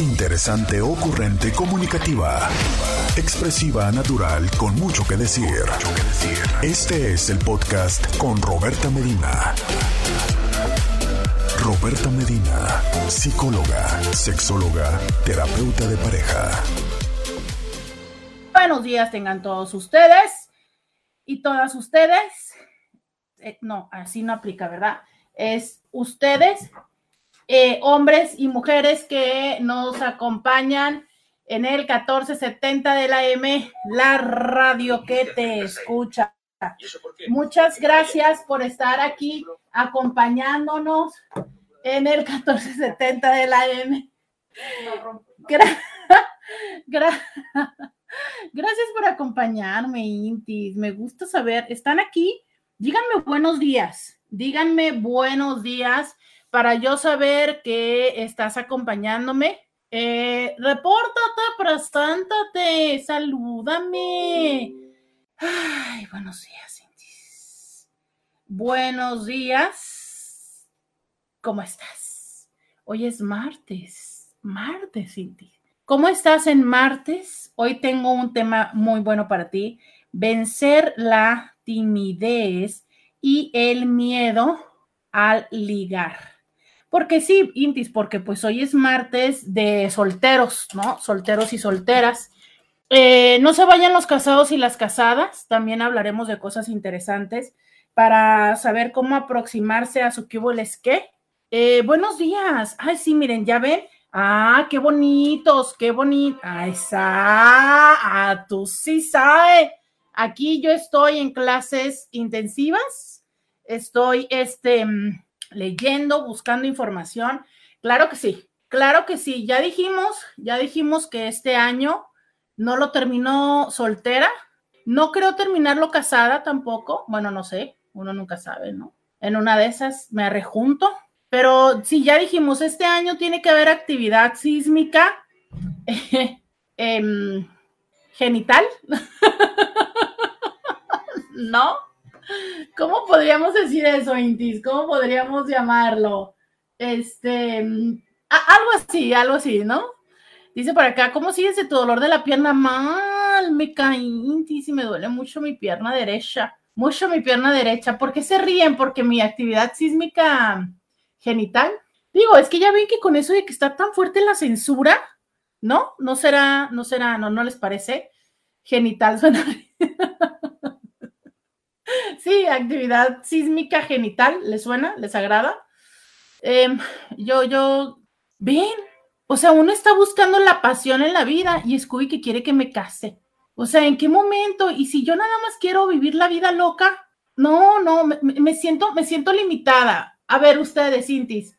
Interesante, ocurrente, comunicativa. Expresiva, natural, con mucho que decir. Este es el podcast con Roberta Medina. Roberta Medina, psicóloga, sexóloga, terapeuta de pareja. Buenos días tengan todos ustedes y todas ustedes. Eh, no, así no aplica, ¿verdad? Es ustedes eh, hombres y mujeres que nos acompañan en el 1470 de la M, la radio que te escucha. Muchas gracias por estar aquí acompañándonos en el 1470 de la M. gracias por acompañarme, Intis. Me gusta saber, ¿están aquí? Díganme buenos días. Díganme buenos días para yo saber que estás acompañándome. Eh, repórtate, preséntate, salúdame. Ay, buenos días, Cindy. Buenos días. ¿Cómo estás? Hoy es martes, martes, Cindy. ¿Cómo estás en martes? Hoy tengo un tema muy bueno para ti. Vencer la timidez y el miedo al ligar. Porque sí, Intis, porque pues hoy es martes de solteros, ¿no? Solteros y solteras. Eh, no se vayan los casados y las casadas, también hablaremos de cosas interesantes para saber cómo aproximarse a su cubo les qué. Eh, buenos días. Ay, sí, miren, ya ven. Ah, qué bonitos, qué bonito. Ay, sa, ah, tú sí sabes. Aquí yo estoy en clases intensivas. Estoy, este, mm, leyendo, buscando información. Claro que sí, claro que sí. Ya dijimos, ya dijimos que este año no lo terminó soltera. No creo terminarlo casada tampoco. Bueno, no sé, uno nunca sabe, ¿no? En una de esas me rejunto. Pero sí, ya dijimos, este año tiene que haber actividad sísmica em, genital. ¿No? ¿Cómo podríamos decir eso, Intis? ¿Cómo podríamos llamarlo? Este, algo así, algo así, ¿no? Dice por acá, ¿cómo sigue ese tu dolor de la pierna? Mal, me caí, Intis, y me duele mucho mi pierna derecha. Mucho mi pierna derecha. ¿Por qué se ríen? Porque mi actividad sísmica genital. Digo, es que ya ven que con eso de que está tan fuerte la censura, ¿no? No será, no será, no, no les parece. Genital suena. Sí, actividad sísmica genital, ¿les suena? ¿Les agrada? Em, yo, yo, ven, o sea, uno está buscando la pasión en la vida y Scooby que quiere que me case. O sea, ¿en qué momento? Y si yo nada más quiero vivir la vida loca, no, no, me, siento, me siento limitada. A ver, ustedes, Intis,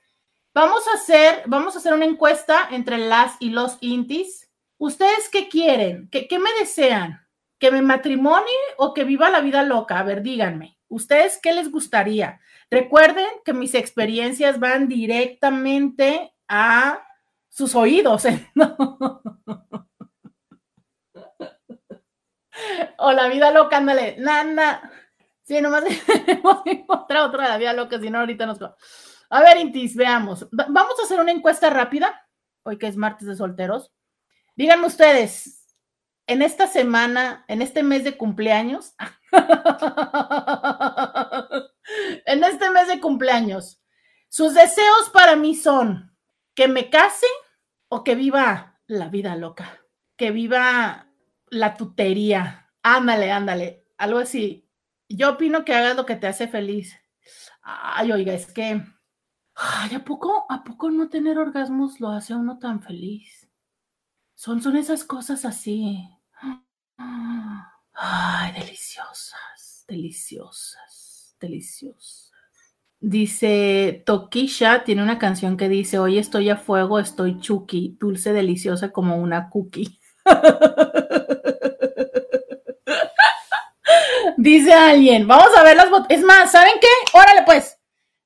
vamos a hacer, vamos a hacer una encuesta entre las y los Intis. ¿Ustedes qué quieren? ¿Qué, qué me desean? ¿Que me matrimonio o que viva la vida loca? A ver, díganme, ¿ustedes qué les gustaría? Recuerden que mis experiencias van directamente a sus oídos. ¿eh? o la vida loca, ándale, nada. Sí, nomás hemos encontrado otra de la vida loca, si no, ahorita nos. A ver, Intis, veamos. Vamos a hacer una encuesta rápida, hoy que es martes de solteros. Díganme ustedes, en esta semana, en este mes de cumpleaños, en este mes de cumpleaños, sus deseos para mí son que me case o que viva la vida loca, que viva la tutería. Ándale, ándale, algo así. Yo opino que hagas lo que te hace feliz. Ay, oiga, es que, ay, ¿a poco, a poco no tener orgasmos lo hace a uno tan feliz? Son, son esas cosas así. Ay, deliciosas, deliciosas, deliciosas. Dice Tokisha, tiene una canción que dice, hoy estoy a fuego, estoy chuki, dulce, deliciosa como una cookie. dice alguien, vamos a ver las botas. Es más, ¿saben qué? Órale pues.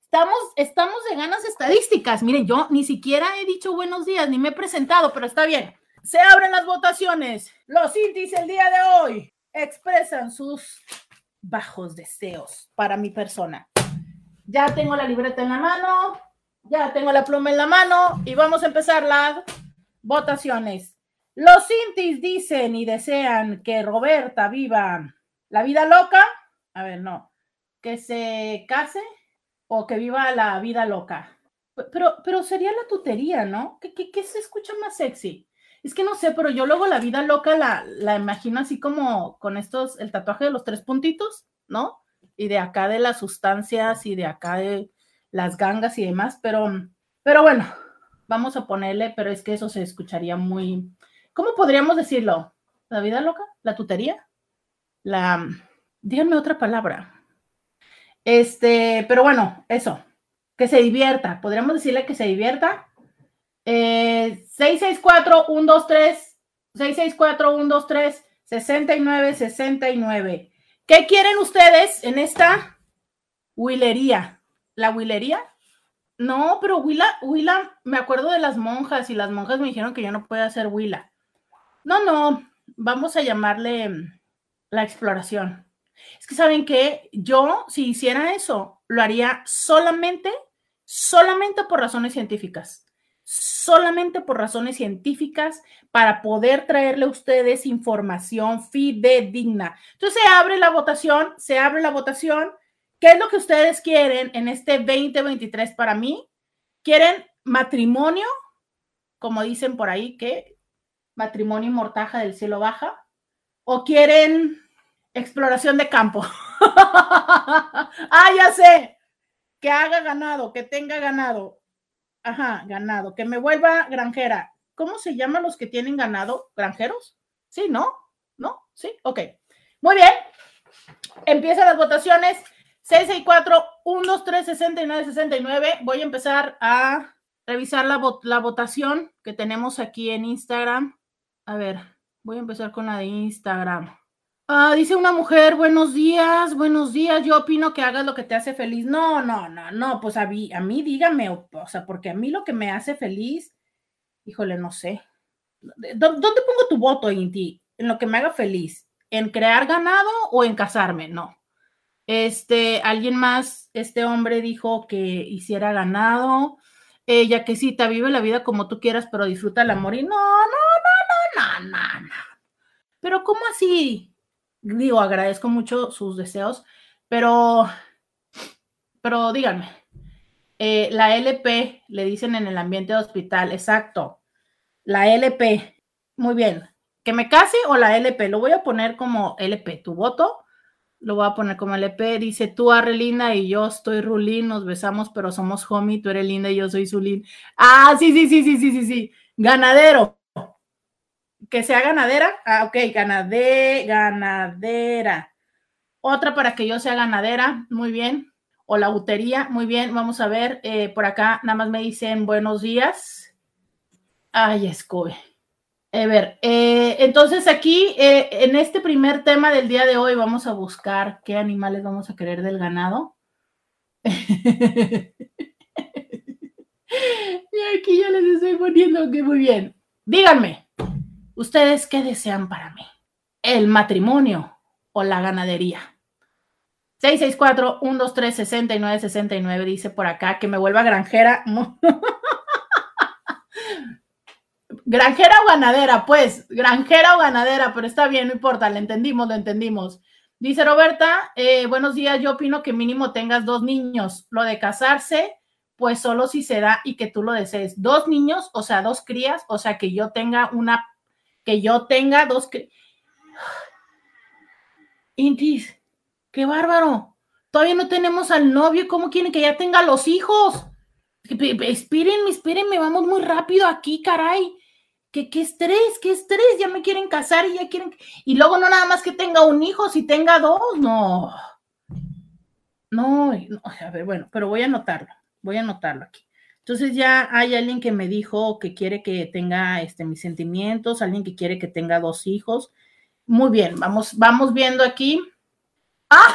Estamos, estamos de ganas estadísticas. Miren, yo ni siquiera he dicho buenos días, ni me he presentado, pero está bien. Se abren las votaciones. Los intis el día de hoy expresan sus bajos deseos para mi persona. Ya tengo la libreta en la mano, ya tengo la pluma en la mano y vamos a empezar la votaciones. Los Intis dicen y desean que Roberta viva la vida loca. A ver, no. Que se case o que viva la vida loca. Pero, pero sería la tutería, ¿no? ¿Qué, qué, se escucha más sexy? Es que no sé, pero yo luego la vida loca la, la imagino así como con estos, el tatuaje de los tres puntitos, ¿no? Y de acá de las sustancias y de acá de las gangas y demás, pero, pero bueno, vamos a ponerle, pero es que eso se escucharía muy, ¿cómo podríamos decirlo? ¿La vida loca? ¿La tutería? La, díganme otra palabra. Este, pero bueno, eso, que se divierta. Podríamos decirle que se divierta. Eh, 664-123, 664-123, 6969. ¿Qué quieren ustedes en esta huilería? ¿La huilería? No, pero huila, huila, me acuerdo de las monjas y las monjas me dijeron que yo no puedo hacer huila. No, no, vamos a llamarle mm, la exploración. Es que saben que yo, si hiciera eso, lo haría solamente, solamente por razones científicas. Solamente por razones científicas para poder traerle a ustedes información fidedigna. Entonces se abre la votación, se abre la votación. ¿Qué es lo que ustedes quieren en este 2023 para mí? ¿Quieren matrimonio? Como dicen por ahí, que matrimonio y mortaja del cielo baja, o quieren exploración de campo. ah, ya sé, que haga ganado, que tenga ganado. Ajá, ganado, que me vuelva granjera. ¿Cómo se llaman los que tienen ganado? ¿Granjeros? Sí, ¿no? ¿No? Sí, ok. Muy bien. Empiezan las votaciones. 664 123 69 69. Voy a empezar a revisar la, la votación que tenemos aquí en Instagram. A ver, voy a empezar con la de Instagram. Ah, dice una mujer, buenos días, buenos días, yo opino que hagas lo que te hace feliz. No, no, no, no, pues a mí, a mí dígame, o, sea, porque a mí lo que me hace feliz, híjole, no sé. ¿Dónde pongo tu voto, Inti? En lo que me haga feliz. ¿En crear ganado o en casarme? No. Este, alguien más, este hombre dijo que hiciera ganado. Ella que sí, te vive la vida como tú quieras, pero disfruta el amor. Y no, no, no, no, no, no. Pero ¿cómo así? Digo, agradezco mucho sus deseos, pero, pero díganme, eh, la LP, le dicen en el ambiente de hospital, exacto, la LP, muy bien, que me case o la LP, lo voy a poner como LP, tu voto, lo voy a poner como LP, dice tú arre linda y yo estoy Rulín, nos besamos, pero somos homie, tú eres linda y yo soy Zulín. Ah, sí, sí, sí, sí, sí, sí, sí, ganadero, que sea ganadera. Ah, ok, ganade, ganadera. Otra para que yo sea ganadera, muy bien. O la utería, muy bien. Vamos a ver, eh, por acá nada más me dicen buenos días. Ay, escobe. A ver, eh, entonces aquí eh, en este primer tema del día de hoy vamos a buscar qué animales vamos a querer del ganado. y aquí ya les estoy poniendo que muy bien. Díganme, ¿Ustedes qué desean para mí? ¿El matrimonio o la ganadería? 664-123-6969 dice por acá que me vuelva granjera. granjera o ganadera, pues, granjera o ganadera, pero está bien, no importa, lo entendimos, lo entendimos. Dice Roberta, eh, buenos días, yo opino que mínimo tengas dos niños. Lo de casarse, pues solo si se da y que tú lo desees. Dos niños, o sea, dos crías, o sea, que yo tenga una que yo tenga dos... Intis, qué bárbaro. Todavía no tenemos al novio. ¿Cómo quieren que ya tenga los hijos? Espérenme, espérenme, vamos muy rápido aquí, caray. ¿Qué, qué estrés, qué estrés. Ya me quieren casar y ya quieren. Y luego no nada más que tenga un hijo, si tenga dos, no. No, no a ver, bueno, pero voy a anotarlo. Voy a anotarlo aquí. Entonces ya hay alguien que me dijo que quiere que tenga este, mis sentimientos, alguien que quiere que tenga dos hijos. Muy bien, vamos, vamos viendo aquí.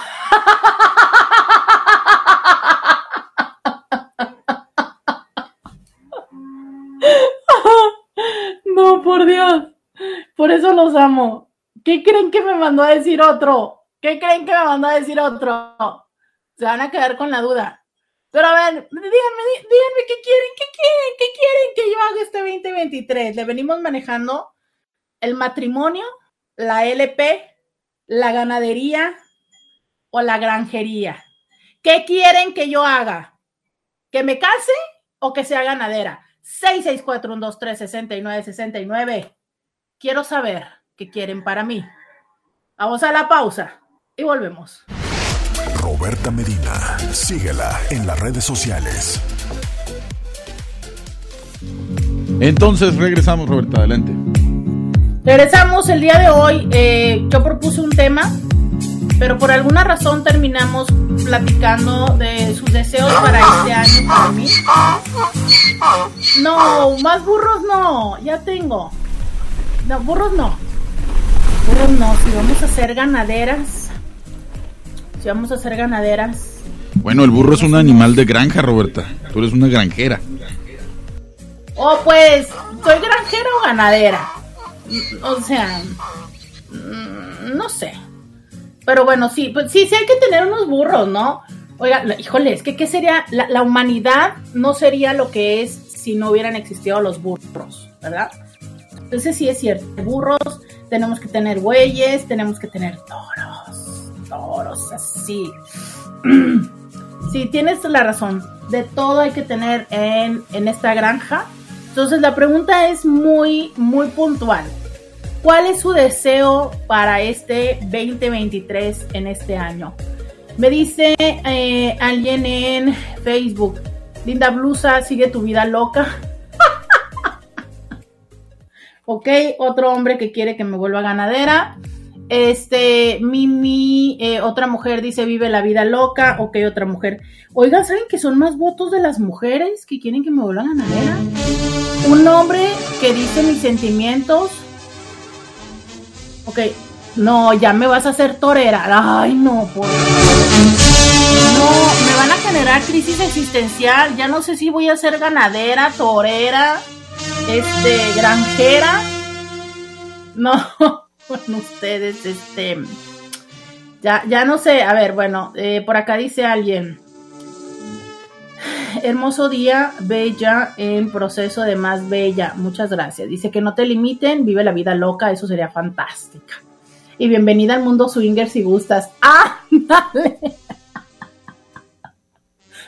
No, por Dios. Por eso los amo. ¿Qué creen que me mandó a decir otro? ¿Qué creen que me mandó a decir otro? Se van a quedar con la duda. Pero a ver, díganme, díganme qué quieren, qué quieren, qué quieren que yo haga este 2023. Le venimos manejando el matrimonio, la LP, la ganadería o la granjería. ¿Qué quieren que yo haga? ¿Que me case o que sea ganadera? 664-123-6969. Quiero saber qué quieren para mí. Vamos a la pausa y volvemos. Roberta Medina, síguela en las redes sociales. Entonces regresamos, Roberta, adelante. Regresamos el día de hoy. Eh, yo propuse un tema, pero por alguna razón terminamos platicando de sus deseos para este año para mí. No, más burros no, ya tengo. No, burros no. Burros no, si vamos a ser ganaderas. Si vamos a ser ganaderas. Bueno, el burro es un animal de granja, Roberta. Tú eres una granjera. Oh, pues, ¿soy granjera o ganadera? O sea, mm, no sé. Pero bueno, sí, pues sí, sí hay que tener unos burros, ¿no? Oiga, híjole, es que ¿qué sería? La, la humanidad no sería lo que es si no hubieran existido los burros, ¿verdad? Entonces sí es cierto, burros, tenemos que tener bueyes, tenemos que tener toros, toros así. Sí, tienes la razón, de todo hay que tener en, en esta granja. Entonces la pregunta es muy, muy puntual. ¿Cuál es su deseo para este 2023 en este año? Me dice eh, alguien en Facebook, Linda Blusa, sigue tu vida loca. ok, otro hombre que quiere que me vuelva ganadera. Este, Mimi, eh, otra mujer dice vive la vida loca. Ok, otra mujer. Oigan, ¿saben que son más votos de las mujeres que quieren que me vuelva ganadera? Un hombre que dice mis sentimientos. Ok, no, ya me vas a hacer torera. Ay, no, por No, me van a generar crisis existencial. Ya no sé si voy a ser ganadera, torera, este, granjera. No, con ustedes, este. Ya, ya no sé. A ver, bueno, eh, por acá dice alguien. Hermoso día, bella, en proceso de más bella. Muchas gracias. Dice que no te limiten, vive la vida loca, eso sería fantástica y bienvenida al mundo swinger si gustas. ¡Ah! Dale.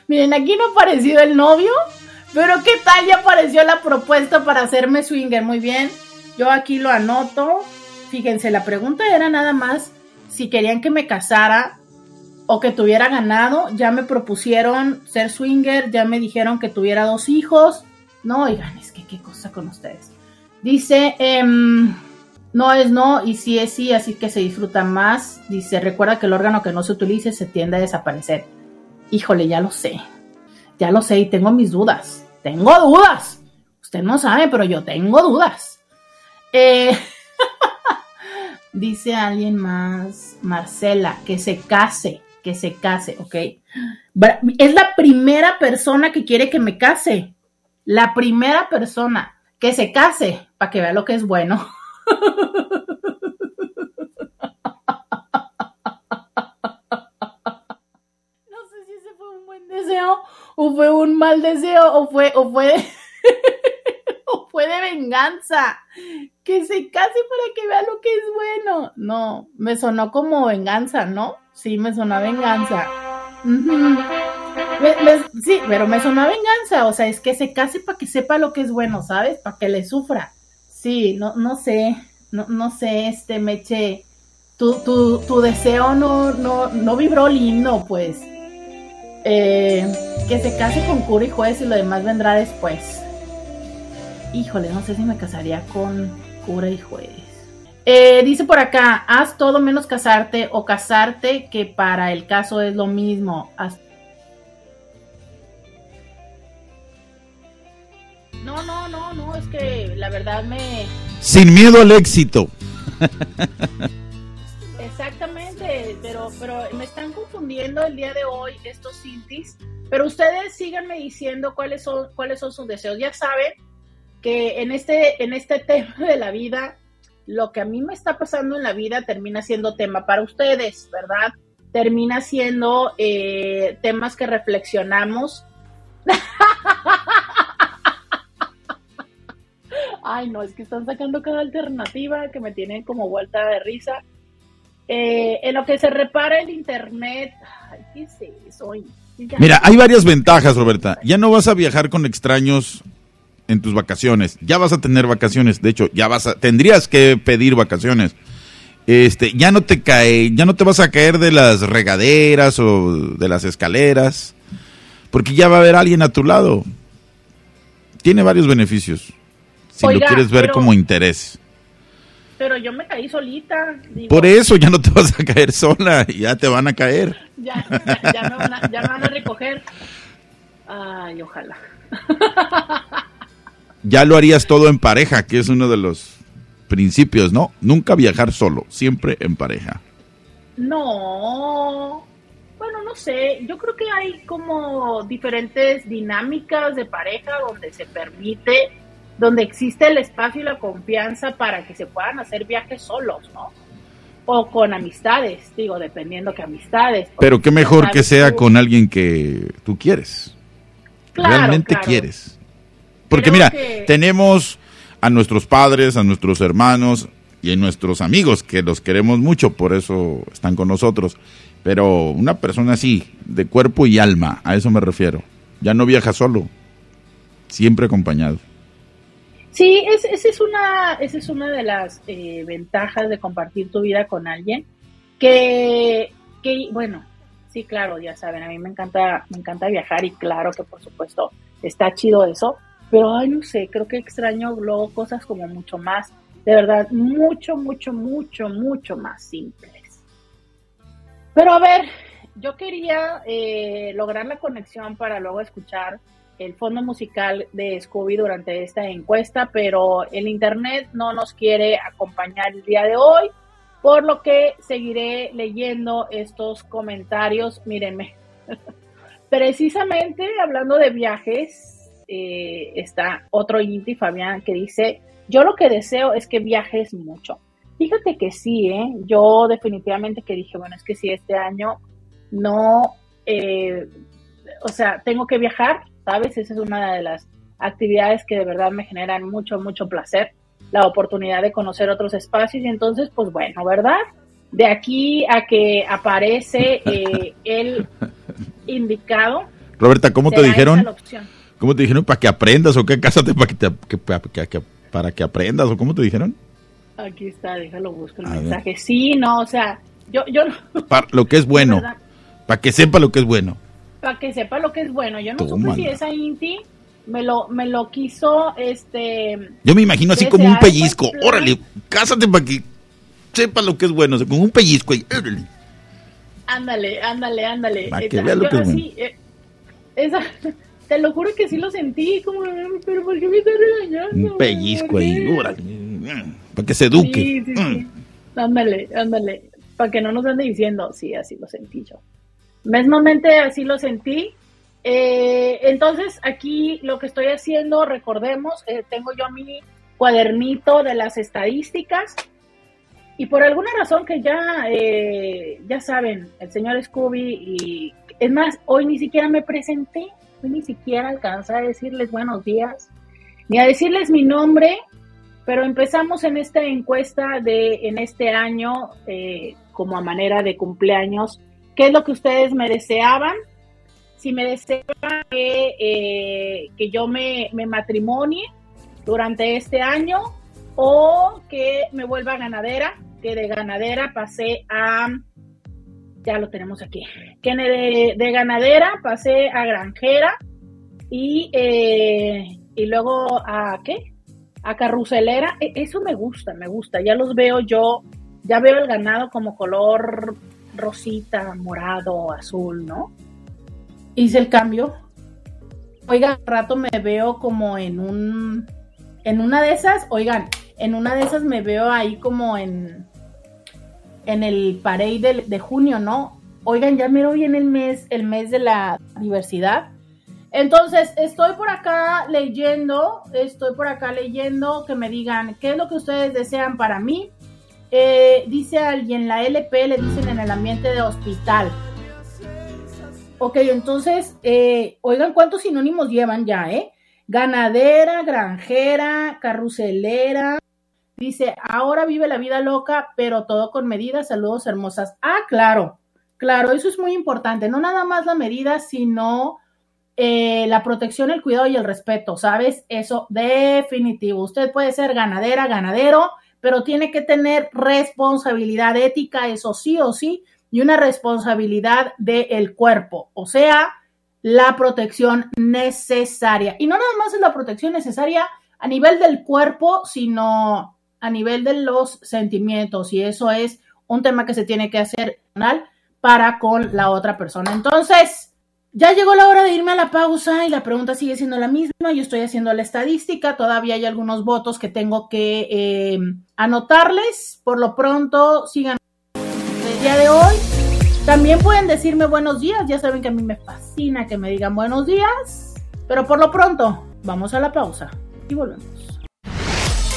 Miren, aquí no ha aparecido el novio, pero ¿qué tal ya apareció la propuesta para hacerme swinger? Muy bien, yo aquí lo anoto. Fíjense, la pregunta era nada más si querían que me casara o que tuviera ganado. Ya me propusieron ser swinger, ya me dijeron que tuviera dos hijos. No, oigan, es que qué cosa con ustedes. Dice, eh, no es no y sí es sí, así que se disfruta más. Dice, recuerda que el órgano que no se utilice se tiende a desaparecer. Híjole, ya lo sé. Ya lo sé y tengo mis dudas. Tengo dudas. Usted no sabe, pero yo tengo dudas. Eh, dice alguien más, Marcela, que se case, que se case, ¿ok? Es la primera persona que quiere que me case. La primera persona que se case, para que vea lo que es bueno. No sé si ese fue un buen deseo o fue un mal deseo o fue o fue o fue de venganza. Que se case para que vea lo que es bueno. No, me sonó como venganza, ¿no? Sí, me sonó venganza. sí, pero me sonó venganza. O sea, es que se case para que sepa lo que es bueno, ¿sabes? Para que le sufra. Sí, no, no sé, no, no sé, este Meche, tu, tu, tu deseo no, no, no vibró lindo, pues. Eh, que se case con cura y juez y lo demás vendrá después. Híjole, no sé si me casaría con cura y juez. Eh, dice por acá, haz todo menos casarte o casarte, que para el caso es lo mismo. Haz... No, no, no, no, es que la verdad me... Sin miedo al éxito. Exactamente, pero, pero me están confundiendo el día de hoy estos cintis. Pero ustedes síganme diciendo cuáles son, cuáles son sus deseos. Ya saben que en este, en este tema de la vida, lo que a mí me está pasando en la vida termina siendo tema para ustedes, ¿verdad? termina siendo eh, temas que reflexionamos. Ay, no, es que están sacando cada alternativa que me tiene como vuelta de risa. Eh, en lo que se repara el internet, ay, ¿qué es eso? Mira, hay varias ventajas, Roberta. Ya no vas a viajar con extraños en tus vacaciones. Ya vas a tener vacaciones. De hecho, ya vas a, tendrías que pedir vacaciones. Este, ya no te cae, ya no te vas a caer de las regaderas o de las escaleras, porque ya va a haber alguien a tu lado. Tiene varios beneficios. Si lo quieres ver como interés. Pero yo me caí solita. Por eso ya no te vas a caer sola, ya te van a caer. Ya, ya, me, van a, ya me van a recoger. Ay, ojalá. ya lo harías todo en pareja, que es uno de los principios, ¿no? Nunca viajar solo, siempre en pareja. No, bueno, no sé, yo creo que hay como diferentes dinámicas de pareja donde se permite, donde existe el espacio y la confianza para que se puedan hacer viajes solos, ¿no? O con amistades, digo, dependiendo qué amistades. Pero qué mejor que sea con alguien que tú quieres. realmente quieres. Porque mira, tenemos a nuestros padres, a nuestros hermanos y a nuestros amigos, que los queremos mucho, por eso están con nosotros. Pero una persona así, de cuerpo y alma, a eso me refiero. Ya no viaja solo, siempre acompañado. Sí, esa es, una, esa es una de las eh, ventajas de compartir tu vida con alguien. Que, que, bueno, sí, claro, ya saben, a mí me encanta, me encanta viajar y claro que por supuesto está chido eso, pero, ay, no sé, creo que extraño luego cosas como mucho más, de verdad, mucho, mucho, mucho, mucho más simples. Pero a ver, yo quería eh, lograr la conexión para luego escuchar el fondo musical de Scooby durante esta encuesta, pero el Internet no nos quiere acompañar el día de hoy, por lo que seguiré leyendo estos comentarios. Mírenme, precisamente hablando de viajes, eh, está otro Inti, Fabián, que dice, yo lo que deseo es que viajes mucho. Fíjate que sí, ¿eh? yo definitivamente que dije, bueno, es que si este año no, eh, o sea, tengo que viajar, ¿sabes? Esa es una de las actividades que de verdad me generan mucho, mucho placer, la oportunidad de conocer otros espacios y entonces, pues bueno, ¿verdad? De aquí a que aparece eh, el indicado. Roberta, ¿cómo te dijeron? ¿Cómo te dijeron? ¿Para que aprendas o qué? Cásate para que, te, para que aprendas o cómo te dijeron? Aquí está, déjalo, busco el mensaje. Sí, no, o sea, yo, yo Para lo que es bueno. Para que sepa lo que es bueno. Para que sepa lo que es bueno. Yo no supe si esa Inti me lo, me lo quiso, este... Yo me imagino así como un pellizco. Órale, cásate para que sepa lo que es bueno. O sea, con un pellizco. Órale. Ándale, ándale, ándale. Para que vea lo que es bueno. Eh, esa, te lo juro que sí lo sentí, como, pero ¿por qué me está regañando? Un pellizco ahí, para que se eduque. Sí, sí, sí. Mm. Ándale, ándale, para que no nos ande diciendo, sí, así lo sentí yo. Mesmamente así lo sentí. Eh, entonces, aquí lo que estoy haciendo, recordemos, eh, tengo yo mi cuadernito de las estadísticas y por alguna razón que ya, eh, ya saben, el señor Scooby y es más, hoy ni siquiera me presenté ni siquiera alcanza a decirles buenos días, ni a decirles mi nombre, pero empezamos en esta encuesta de en este año eh, como a manera de cumpleaños. ¿Qué es lo que ustedes me deseaban? Si me deseaban que, eh, que yo me, me matrimonie durante este año o que me vuelva ganadera, que de ganadera pasé a ya lo tenemos aquí. Que de, ganadera pasé a granjera y, eh, y luego a qué? A carruselera. E, eso me gusta, me gusta. Ya los veo yo, ya veo el ganado como color rosita, morado, azul, ¿no? Hice el cambio. Oigan, rato me veo como en un, en una de esas, oigan, en una de esas me veo ahí como en, en el parade de, junio, ¿no? Oigan, ya miro bien el mes, el mes de la diversidad. Entonces, estoy por acá leyendo, estoy por acá leyendo que me digan qué es lo que ustedes desean para mí. Eh, dice alguien, la LP le dicen en el ambiente de hospital. Ok, entonces, eh, oigan cuántos sinónimos llevan ya, ¿eh? Ganadera, granjera, carruselera. Dice, ahora vive la vida loca, pero todo con medidas. Saludos hermosas. Ah, claro, claro, eso es muy importante. No nada más la medida, sino eh, la protección, el cuidado y el respeto, ¿sabes? Eso definitivo. Usted puede ser ganadera, ganadero, pero tiene que tener responsabilidad ética, eso sí o sí, y una responsabilidad del cuerpo, o sea, la protección necesaria. Y no nada más es la protección necesaria a nivel del cuerpo, sino a nivel de los sentimientos, y eso es un tema que se tiene que hacer para con la otra persona. Entonces, ya llegó la hora de irme a la pausa y la pregunta sigue siendo la misma. Yo estoy haciendo la estadística, todavía hay algunos votos que tengo que eh, anotarles. Por lo pronto, sigan el día de hoy. También pueden decirme buenos días, ya saben que a mí me fascina que me digan buenos días. Pero por lo pronto, vamos a la pausa y volvemos.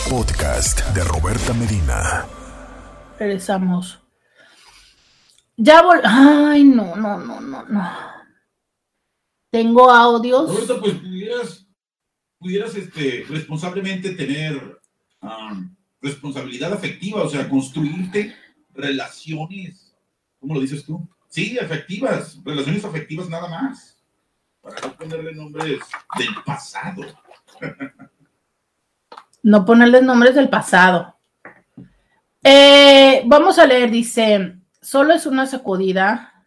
Podcast de Roberta Medina. Regresamos. Ya vol... Ay, no, no, no, no, no. Tengo audios. Ahorita pues pudieras, pudieras este, responsablemente tener um, responsabilidad afectiva, o sea, construirte relaciones, ¿cómo lo dices tú? Sí, afectivas, relaciones afectivas nada más, para no ponerle nombres del pasado. no ponerle nombres del pasado. Eh, vamos a leer, dice, solo es una sacudida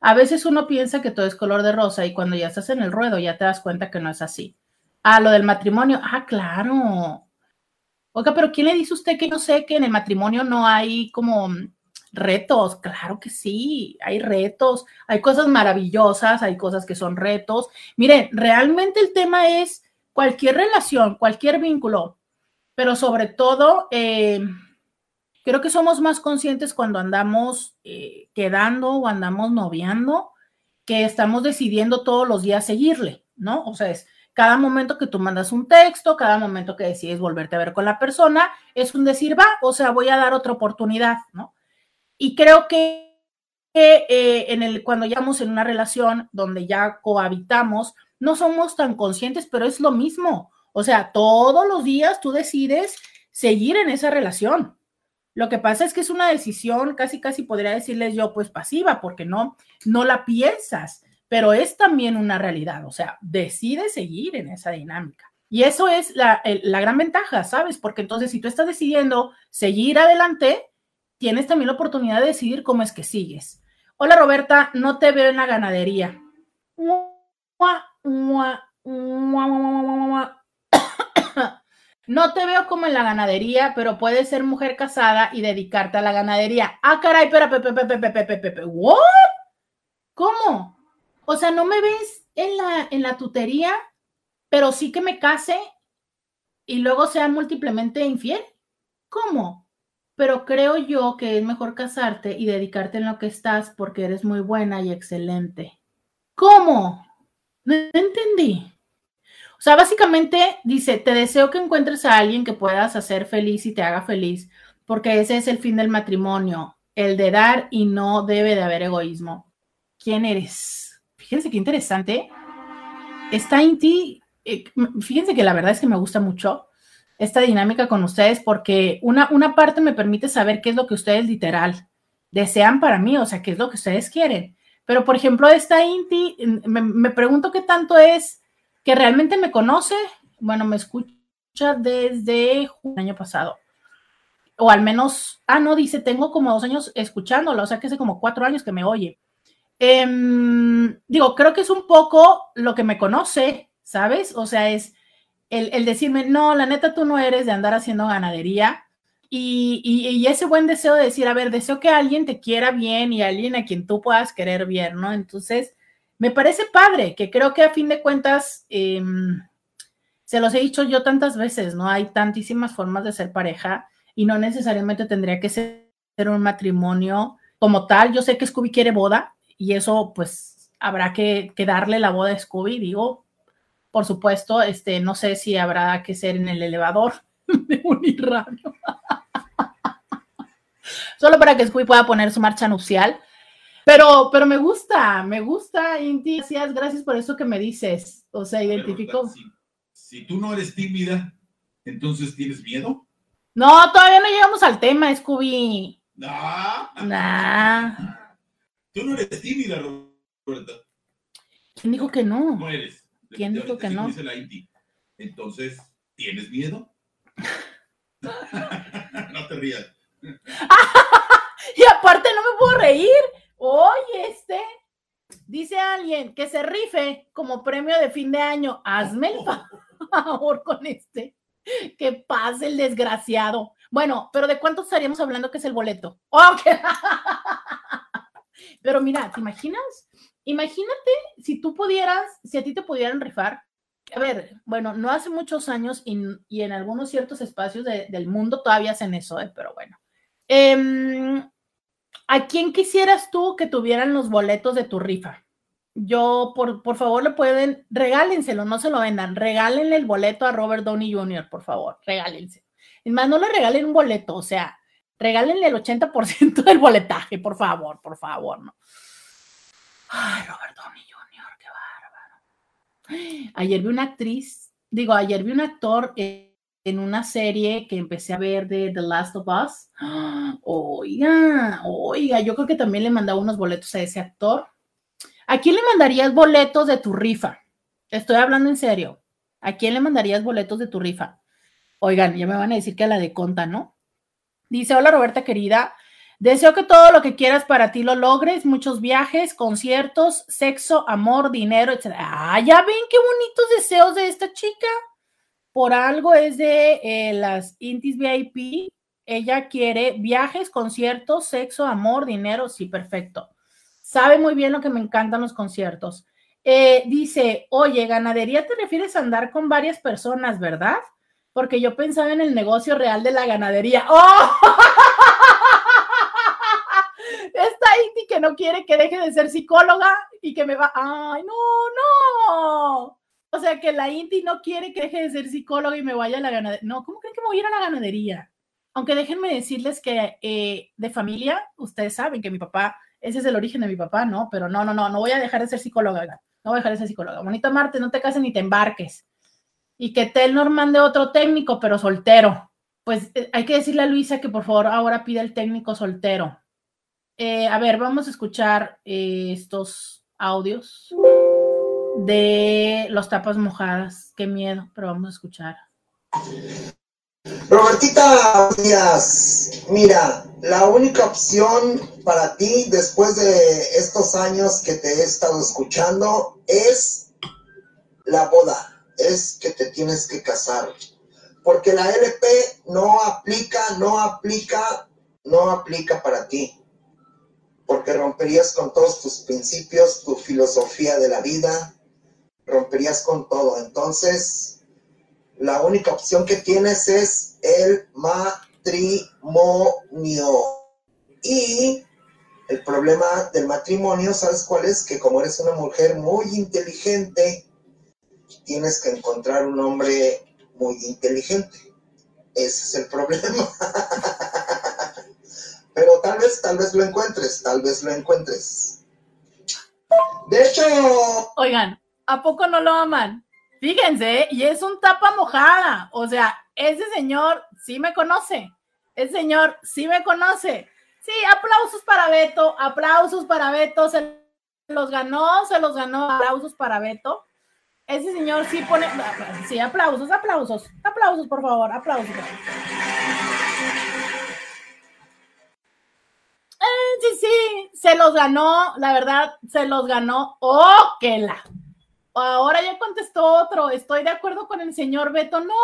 a veces uno piensa que todo es color de rosa y cuando ya estás en el ruedo ya te das cuenta que no es así. Ah, lo del matrimonio. Ah, claro. Oiga, pero ¿quién le dice usted que no sé que en el matrimonio no hay como retos? Claro que sí, hay retos, hay cosas maravillosas, hay cosas que son retos. Miren, realmente el tema es cualquier relación, cualquier vínculo, pero sobre todo... Eh, Creo que somos más conscientes cuando andamos eh, quedando o andamos noviando, que estamos decidiendo todos los días seguirle, ¿no? O sea, es cada momento que tú mandas un texto, cada momento que decides volverte a ver con la persona, es un decir, va, o sea, voy a dar otra oportunidad, ¿no? Y creo que eh, en el, cuando ya estamos en una relación donde ya cohabitamos, no somos tan conscientes, pero es lo mismo. O sea, todos los días tú decides seguir en esa relación, lo que pasa es que es una decisión, casi casi podría decirles yo, pues pasiva, porque no, no la piensas, pero es también una realidad, o sea, decide seguir en esa dinámica. Y eso es la, la gran ventaja, ¿sabes? Porque entonces si tú estás decidiendo seguir adelante, tienes también la oportunidad de decidir cómo es que sigues. Hola Roberta, no te veo en la ganadería. No te veo como en la ganadería, pero puedes ser mujer casada y dedicarte a la ganadería. Ah, caray, pero pepe, pepe, pepe, pepe, pepe. ¿What? ¿Cómo? O sea, no me ves en la, en la tutería, pero sí que me case y luego sea múltiplemente infiel. ¿Cómo? Pero creo yo que es mejor casarte y dedicarte en lo que estás porque eres muy buena y excelente. ¿Cómo? No entendí. O sea, básicamente dice, te deseo que encuentres a alguien que puedas hacer feliz y te haga feliz, porque ese es el fin del matrimonio, el de dar y no debe de haber egoísmo. ¿Quién eres? Fíjense qué interesante. Está en ti, eh, fíjense que la verdad es que me gusta mucho esta dinámica con ustedes porque una, una parte me permite saber qué es lo que ustedes literal desean para mí, o sea, qué es lo que ustedes quieren. Pero, por ejemplo, esta Inti, me, me pregunto qué tanto es que realmente me conoce, bueno, me escucha desde el año pasado. O al menos, ah, no, dice, tengo como dos años escuchándolo, o sea que hace como cuatro años que me oye. Em, digo, creo que es un poco lo que me conoce, ¿sabes? O sea, es el, decirme, no, la neta tú no eres de andar haciendo ganadería. Y, ese buen deseo de decir, a ver, deseo que alguien te quiera bien y alguien a quien tú puedas querer bien, ¿no? Entonces, me parece padre, que creo que a fin de cuentas, em, se los he dicho yo tantas veces, ¿no? Hay tantísimas formas de ser pareja y no necesariamente tendría que ser un matrimonio como tal. Yo sé que Scooby quiere boda y eso pues habrá que, darle la boda a Scooby, digo, por supuesto, este, no sé si habrá que ser en el elevador de Uniradio. Solo para que Scooby pueda poner su marcha nupcial. Pero, pero me gusta, me gusta, Inti. Gracias, gracias por eso que me dices. O sea, identifico. Si, si, tú no eres tímida, entonces tienes miedo. No, todavía no llegamos al tema, Scooby. No. Nah. Tú no eres tímida, Roberta. ¿Quién dijo que no? No eres. ¿Quién dijo que no? Dice la Inti. Entonces, ¿tienes miedo? no te rías. y aparte no me puedo reír. Oye, este, dice alguien que se rife como premio de fin de año. Hazme el favor con este. Que pase el desgraciado. Bueno, pero ¿de cuánto estaríamos hablando que es el boleto? Okay. pero mira, ¿te imaginas? Imagínate si tú pudieras, si a ti te pudieran rifar. A ver, bueno, no hace muchos años y, y en algunos ciertos espacios de, del mundo todavía hacen eso, ¿eh? pero bueno. Eh, ¿A quién quisieras tú que tuvieran los boletos de tu rifa? Yo, por, por favor, le pueden, regálenselo, no se lo vendan, regálenle el boleto a Robert Downey Jr., por favor, regálense. Es más, no le regalen un boleto, o sea, regálenle el 80% del boletaje, por favor, por favor, ¿no? Ay, Robert Downey Jr., qué bárbaro. Ayer vi una actriz, digo, ayer vi un actor en una serie que empecé a ver de The Last of Us. Oiga, oiga, yo creo que también le mandaba unos boletos a ese actor. ¿A quién le mandarías boletos de tu rifa? Estoy hablando en serio. ¿A quién le mandarías boletos de tu rifa? Oigan, ya me van a decir que a la de Conta, ¿no? Dice, hola Roberta querida, deseo que todo lo que quieras para ti lo logres, muchos viajes, conciertos, sexo, amor, dinero, etc. Ah, ya ven qué bonitos deseos de esta chica por algo es de eh, las Intis VIP. Ella quiere viajes, conciertos, sexo, amor, dinero. Sí, perfecto. Sabe muy bien lo que me encantan los conciertos. Eh, dice, oye, ganadería te refieres a andar con varias personas, ¿verdad? Porque yo pensaba en el negocio real de la ganadería. ¡Oh! Esta Inti que no quiere que deje de ser psicóloga y que me va. ¡Ay, no, no! O sea, que la Inti no quiere que deje de ser psicóloga y me vaya a la ganadería. No, ¿cómo creen que me voy a ir a la ganadería? Aunque déjenme decirles que eh, de familia, ustedes saben que mi papá, ese es el origen de mi papá, ¿no? Pero no, no, no, no voy a dejar de ser psicóloga. No voy a dejar de ser psicóloga. Bonita Marte, no te cases ni te embarques. Y que Telnor mande otro técnico, pero soltero. Pues eh, hay que decirle a Luisa que por favor ahora pida el técnico soltero. Eh, a ver, vamos a escuchar estos audios de los tapas mojadas. Qué miedo, pero vamos a escuchar. Robertita Díaz, mira, la única opción para ti después de estos años que te he estado escuchando es la boda, es que te tienes que casar. Porque la LP no aplica, no aplica, no aplica para ti. Porque romperías con todos tus principios, tu filosofía de la vida, romperías con todo. Entonces, la única opción que tienes es el matrimonio. Y el problema del matrimonio, ¿sabes cuál es? Que como eres una mujer muy inteligente, tienes que encontrar un hombre muy inteligente. Ese es el problema. Pero tal vez, tal vez lo encuentres, tal vez lo encuentres. De hecho... Oigan, ¿A poco no lo aman? Fíjense, y es un tapa mojada. O sea, ese señor sí me conoce. Ese señor sí me conoce. Sí, aplausos para Beto, aplausos para Beto. Se los ganó, se los ganó. Aplausos para Beto. Ese señor sí pone. Sí, aplausos, aplausos. Aplausos, por favor, aplausos. Eh, sí, sí, se los ganó, la verdad, se los ganó. ¡Oh, que la! Ahora ya contestó otro, estoy de acuerdo con el señor Beto. No,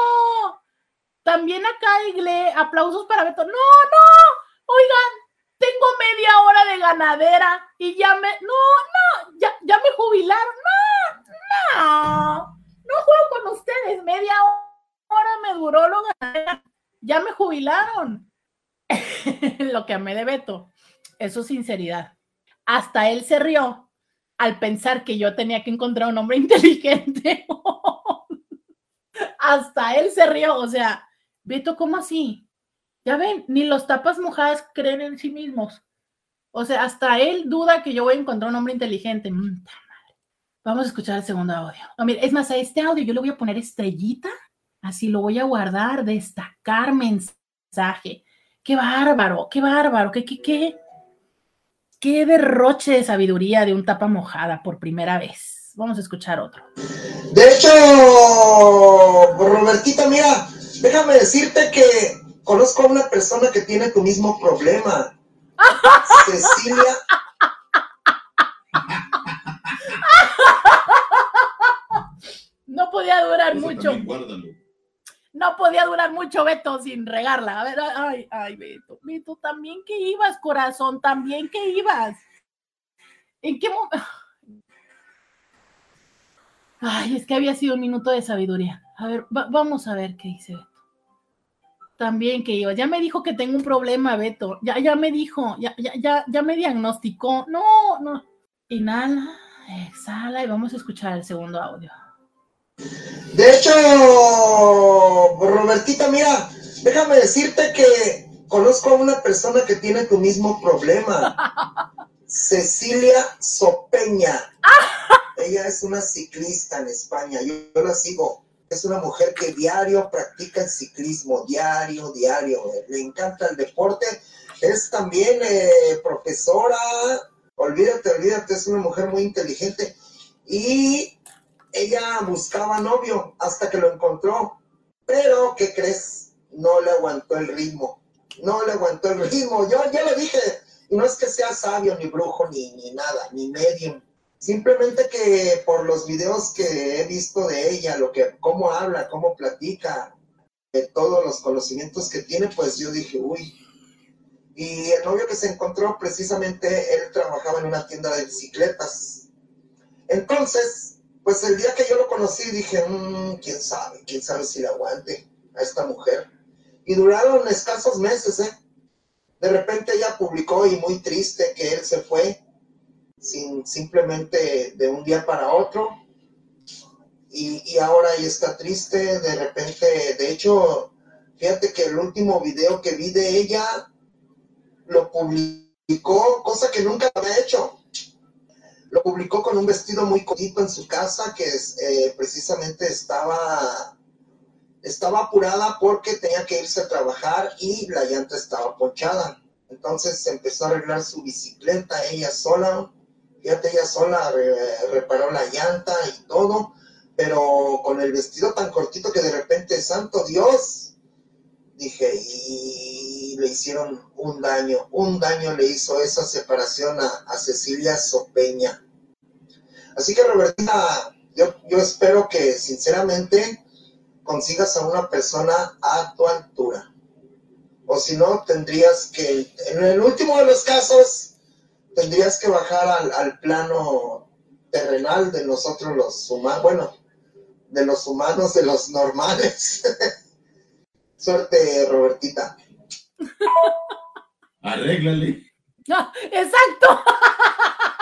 también acá, Igle, aplausos para Beto. No, no, oigan, tengo media hora de ganadera y ya me, no, no, ya, ya me jubilaron. No, no, no juego con ustedes. Media hora me duró lo ganadera. Ya me jubilaron. lo que amé de Beto, eso es sinceridad. Hasta él se rió al pensar que yo tenía que encontrar un hombre inteligente. Hasta él se rió, o sea, Beto, ¿cómo así? Ya ven, ni los tapas mojadas creen en sí mismos. O sea, hasta él duda que yo voy a encontrar un hombre inteligente. Mm, Vamos a escuchar el segundo audio. es más, a este audio yo le voy a poner estrellita, así lo voy a guardar, destacar mensaje. Qué bárbaro, qué bárbaro, qué, qué, qué, qué derroche de sabiduría de un tapa mojada por primera vez. Vamos a escuchar otro. De hecho, Robertita, mira, déjame decirte que conozco a una persona que tiene tu mismo problema. Cecilia. No podía durar mucho. No podía durar mucho, Beto, sin regarla. A ver, ay, ay, Beto. Beto, también que ibas, corazón, también que ibas. ¿En qué momento? Ay, es que había sido un minuto de sabiduría. A ver, vamos a ver qué dice Beto. También que iba. Ya me dijo que tengo un problema, Beto. Ya, ya me dijo, ya, ya, ya, ya me diagnosticó. No, no. Inhala, exhala y vamos a escuchar el segundo audio. De hecho, Robertita, mira, déjame decirte que conozco a una persona que tiene tu mismo problema. Cecilia Sopeña. Ella es una ciclista en España, yo, la sigo. Es una mujer que diario practica el ciclismo, diario, diario. Le encanta el deporte. Es también eh, profesora. Olvídate, olvídate, es una mujer muy inteligente. Y ella buscaba novio hasta que lo encontró. Pero, ¿qué crees? No le aguantó el ritmo. No le aguantó el ritmo. Yo ya le dije, y no es que sea sabio, ni brujo, ni, ni nada, ni medium Simplemente que por los videos que he visto de ella, lo que, cómo habla, cómo platica, de todos los conocimientos que tiene, pues yo dije, uy. Y el novio que se encontró, precisamente, él trabajaba en una tienda de bicicletas. Entonces, pues el día que yo lo conocí, dije, mmm, quién sabe, quién sabe si le aguante a esta mujer. Y duraron escasos meses, ¿eh? De repente ella publicó y muy triste que él se fue sin, simplemente de un día para otro. Y, ahora ahí está triste, de repente, de hecho, fíjate que el último video que vi de ella lo publicó, cosa que nunca había hecho. Lo publicó con un vestido muy cortito en su casa, que eh, precisamente estaba, estaba apurada porque tenía que irse a trabajar y la llanta estaba ponchada. Entonces empezó a arreglar su bicicleta ella sola Fíjate, ella sola reparó la llanta y todo, pero con el vestido tan cortito que de repente, santo Dios, dije, y le hicieron un daño, un daño le hizo esa separación a, Cecilia Sopeña. Así que Robertina, yo, yo espero que sinceramente consigas a una persona a tu altura. O si no, tendrías que, en el último de los casos, tendrías que bajar al, plano terrenal de nosotros los humanos, bueno, de los humanos, de los normales. Suerte, Robertita. Arréglale. exacto.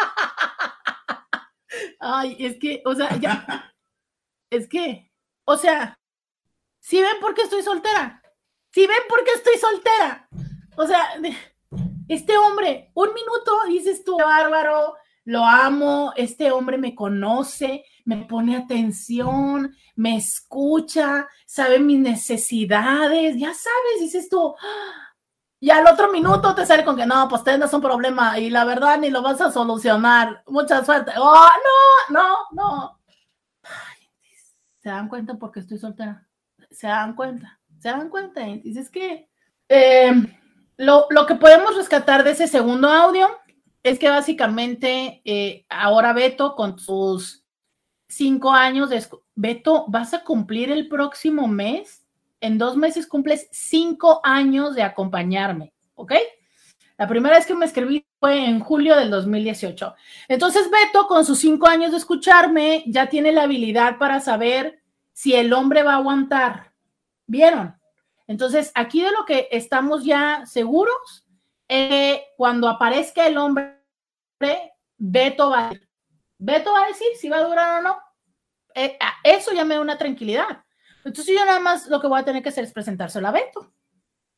Ay, es que, o sea, ya. Es que, o sea, si ven por qué estoy soltera. Si ven por qué estoy soltera. O sea, este hombre, un minuto dices tú, bárbaro, lo amo, este hombre me conoce, me pone atención, me escucha, sabe mis necesidades, ya sabes, dices tú, y al otro minuto te sale con que no, pues tenés un problema y la verdad ni lo vas a solucionar. Mucha suerte. Oh, no, no, no. ¿Se dan cuenta porque estoy soltera? ¿Se dan cuenta? ¿Se dan cuenta? Dices que eh, lo, que podemos rescatar de ese segundo audio es que básicamente eh, ahora Beto con sus cinco años de... Beto, vas a cumplir el próximo mes. En dos meses cumples cinco años de acompañarme, ¿ok? La primera vez que me escribí fue en julio del 2018. Entonces Beto, con sus cinco años de escucharme, ya tiene la habilidad para saber si el hombre va a aguantar. ¿Vieron? Entonces, aquí de lo que estamos ya seguros que cuando aparezca el hombre, Beto va a decir, Beto va a decir si va a durar o no. Eh, eso ya me da una tranquilidad. Entonces yo nada más lo que voy a tener que hacer es presentárselo a Beto.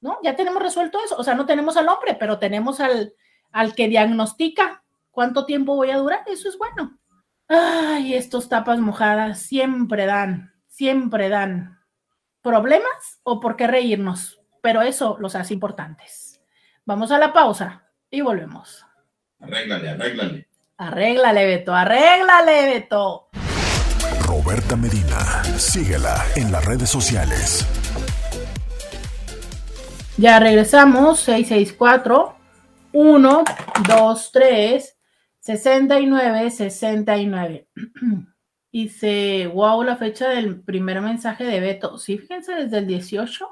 ¿no? Ya tenemos resuelto eso. O sea, no tenemos al hombre, pero tenemos al, al que diagnostica cuánto tiempo voy a durar. Eso es bueno. Ay, estos tapas mojadas siempre dan, siempre dan problemas o por qué reírnos, pero eso los hace importantes. Vamos a la pausa y volvemos. Arréglale, arréglale. Arréglale, Beto, arréglale, Beto. Roberta Medina, síguela en las redes sociales. Ya regresamos, 664 1 2 3 69 69. Dice, wow, la fecha del primer mensaje de Beto. Sí, fíjense, desde el 18.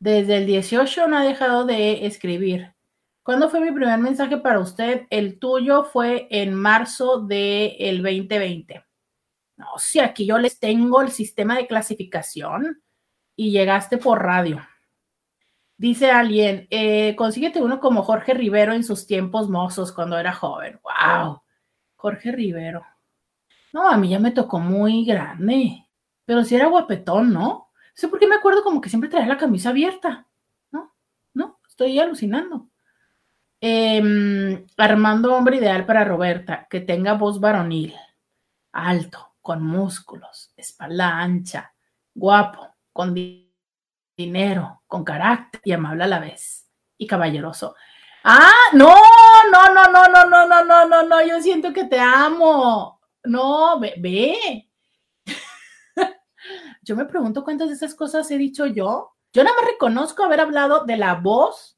Desde el 18 no ha dejado de escribir. ¿Cuándo fue mi primer mensaje para usted? El tuyo fue en marzo del 2020. No, si aquí yo les tengo el sistema de clasificación y llegaste por radio. Dice alguien, eh, consíguete uno como Jorge Rivero en sus tiempos mozos cuando era joven. ¡Wow! Jorge Rivero. No, a mí ya me tocó muy grande, pero si era guapetón, ¿no? Sé por qué me acuerdo como que siempre traía la camisa abierta. No, no, estoy alucinando. Em, Armando, hombre ideal para Roberta, que tenga voz varonil, alto, con músculos, espalda ancha, guapo, con dinero, con carácter y amable a la vez. Y caballeroso. Ah, no, no, no, no, no, no, no, no, no, no, yo siento que te amo. No, ve, ve. yo me pregunto cuántas de esas cosas he dicho yo. Yo nada más reconozco haber hablado de la voz,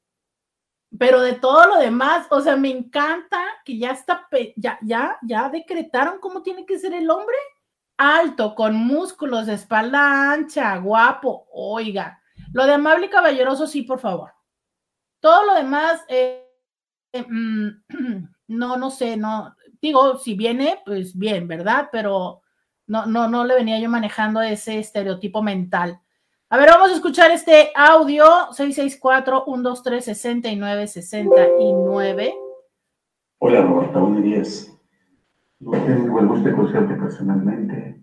pero de todo lo demás, o sea, me encanta que ya está, ya, ya, ya decretaron cómo tiene que ser el hombre. Alto, con músculos, espalda ancha, guapo, oiga, lo de amable y caballeroso, sí, por favor. Todo lo demás, eh, eh, mm, no, no sé, no. Digo, si viene, pues bien, ¿verdad? Pero no, no, no le venía yo manejando ese estereotipo mental. A ver, vamos a escuchar este audio 664-123-6969. Hola Roberta, buenos días. No tengo el gusto de conocerte personalmente.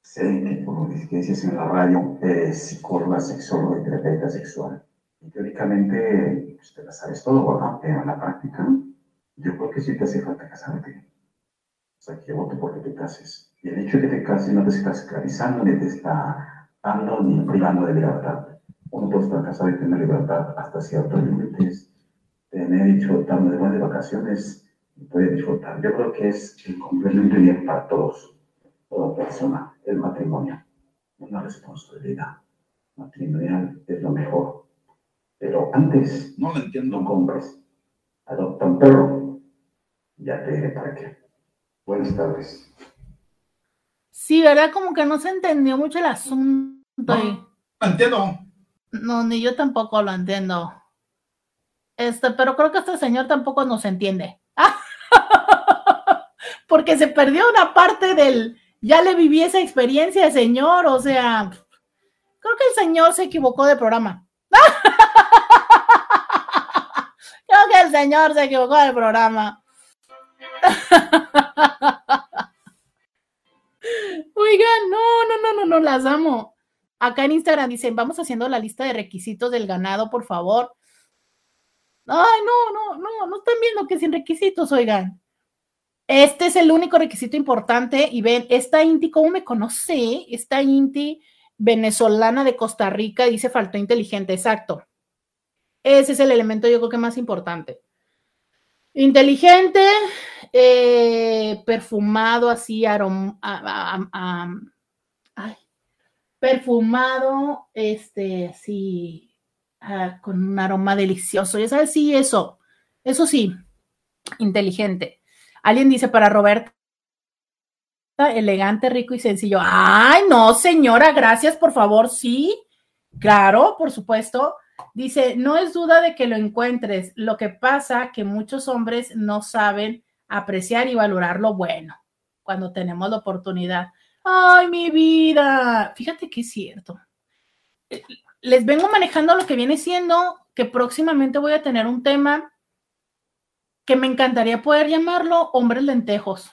Sé que por mis experiencias en la radio es psicóloga, sexóloga y terapeuta sexual. Teóricamente, pues te la sabes todo, ¿verdad? Pero en la práctica, yo creo que sí te hace falta casarte. O sea, que yo voto porque te cases. Y el hecho de que te cases no te está esclavizando, ni te está dando, ni privando de libertad. Uno puede estar casado y tener libertad hasta ciertos límites. Tener y disfrutar de vacaciones y puede disfrutar. Yo creo que es el complemento bien para todos toda persona, el matrimonio. Una responsabilidad matrimonial es lo mejor. Pero antes, no lo entiendo. No compres. Adopta un perro. Ya te diré para qué. Buenas tardes. Sí, ¿verdad? Como que no se entendió mucho el asunto. No, lo entiendo. No, ni yo tampoco lo entiendo. Este, pero creo que este señor tampoco nos entiende. Porque se perdió una parte del, ya le viví esa experiencia, señor, o sea, creo que el señor se equivocó de programa. creo que el señor se equivocó del programa. Oigan, no, no, no, no, no, las amo. Acá en Instagram dicen, vamos haciendo la lista de requisitos del ganado, por favor. Ay, no, no, no, no están viendo que sin requisitos, oigan. Este es el único requisito importante. Y ven, esta Inti, ¿cómo me conoce? Esta Inti venezolana de Costa Rica dice faltó inteligente, exacto. Ese es el elemento yo creo que más importante. Inteligente, eh, perfumado así, arom, perfumado, este, así, ah, con un aroma delicioso. Ya sabes, sí, eso, eso sí, inteligente. Alguien dice para Roberta, elegante, rico y sencillo. Ay, no, señora, gracias, por favor, sí. Claro, por supuesto. Dice, no es duda de que lo encuentres. Lo que pasa que muchos hombres no saben apreciar y valorar lo bueno cuando tenemos la oportunidad. Ay, mi vida. Fíjate que es cierto. Les vengo manejando lo que viene siendo que próximamente voy a tener un tema que me encantaría poder llamarlo hombres lentejos,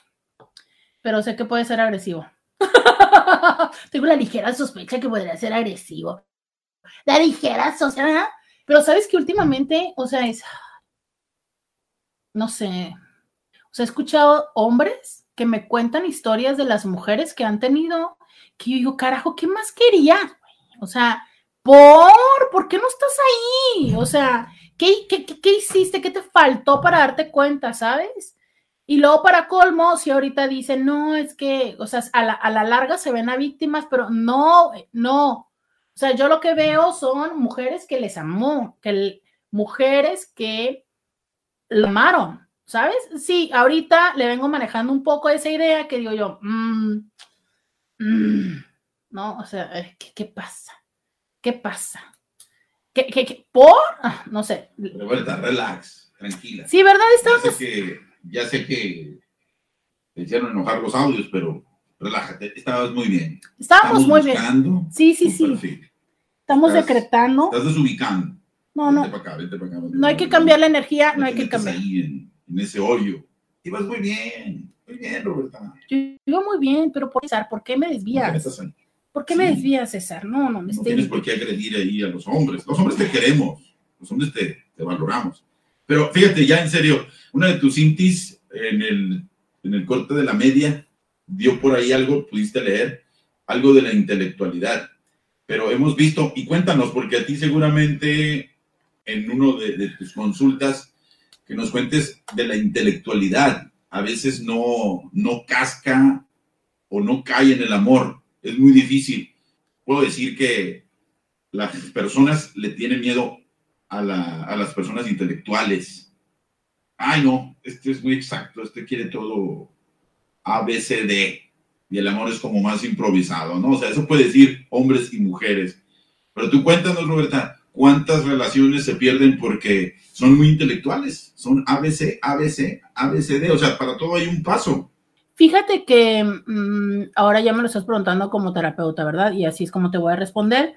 pero sé que puede ser agresivo. Tengo la ligera sospecha que podría ser agresivo. La ligera sospecha, Pero sabes que últimamente, o sea, es, no sé, o sea, he escuchado hombres que me cuentan historias de las mujeres que han tenido, que yo digo, carajo, ¿qué más quería? O sea, ¿por? ¿Por qué no estás ahí? O sea, ¿qué, qué, qué hiciste? ¿Qué te faltó para darte cuenta, sabes? Y luego para colmo, si ahorita dicen, no, es que, o sea, a la, a la, larga se ven a víctimas, pero no, no. O sea, yo lo que veo son mujeres que les amó, que mujeres que lo amaron, ¿sabes? Sí, ahorita le vengo manejando un poco esa idea que digo yo, mmm, mmm, no, o sea, ¿qué, qué pasa? ¿Qué pasa? ¿Qué, qué, qué? ¿Por? Ah, no sé. Roberta, relax, tranquila. Sí, ¿verdad? Estamos... Ya sé que, ya sé que te hicieron enojar los audios, pero relájate, estabas muy bien. Estábamos muy bien. Sí, sí, sí. Perfil. Estamos Estás- decretando. Estás desubicando. No, no. Vente para acá, vente para acá. vente No hay que cambiar la energía, no hay que cambiar. ahí en, en ese hoyo. Ibas muy bien, muy bien, Roberta. Yo digo muy bien, pero por César, ¿por qué me desvías? metas ahí. ¿Por qué me Sí. desvías, César? No, no, me No estoy... tienes por qué agredir ahí a los hombres. Los hombres te queremos, los hombres te, te valoramos. Pero fíjate, ya en serio, una de tus intis en el, en el corte de la media dio por ahí algo, pudiste leer, algo de la intelectualidad. Pero hemos visto, y cuéntanos, porque a ti seguramente en uno de, de tus consultas, que nos cuentes de la intelectualidad. A veces no, no casca o no cae en el amor. Es muy difícil puedo decir que las personas le tienen miedo a, la- a las personas intelectuales. Ay, no, este es muy exacto, este quiere todo A, B, C, D. Y el amor es como más improvisado, ¿no? O sea, eso puede decir hombres y mujeres. Pero tú cuéntanos, Roberta, ¿cuántas relaciones se pierden porque son muy intelectuales? Son ABC, ABC, ABCD. O sea, para todo hay un paso. Fíjate que mm, ahora ya me lo estás preguntando como terapeuta, ¿verdad? Y así es como te voy a responder.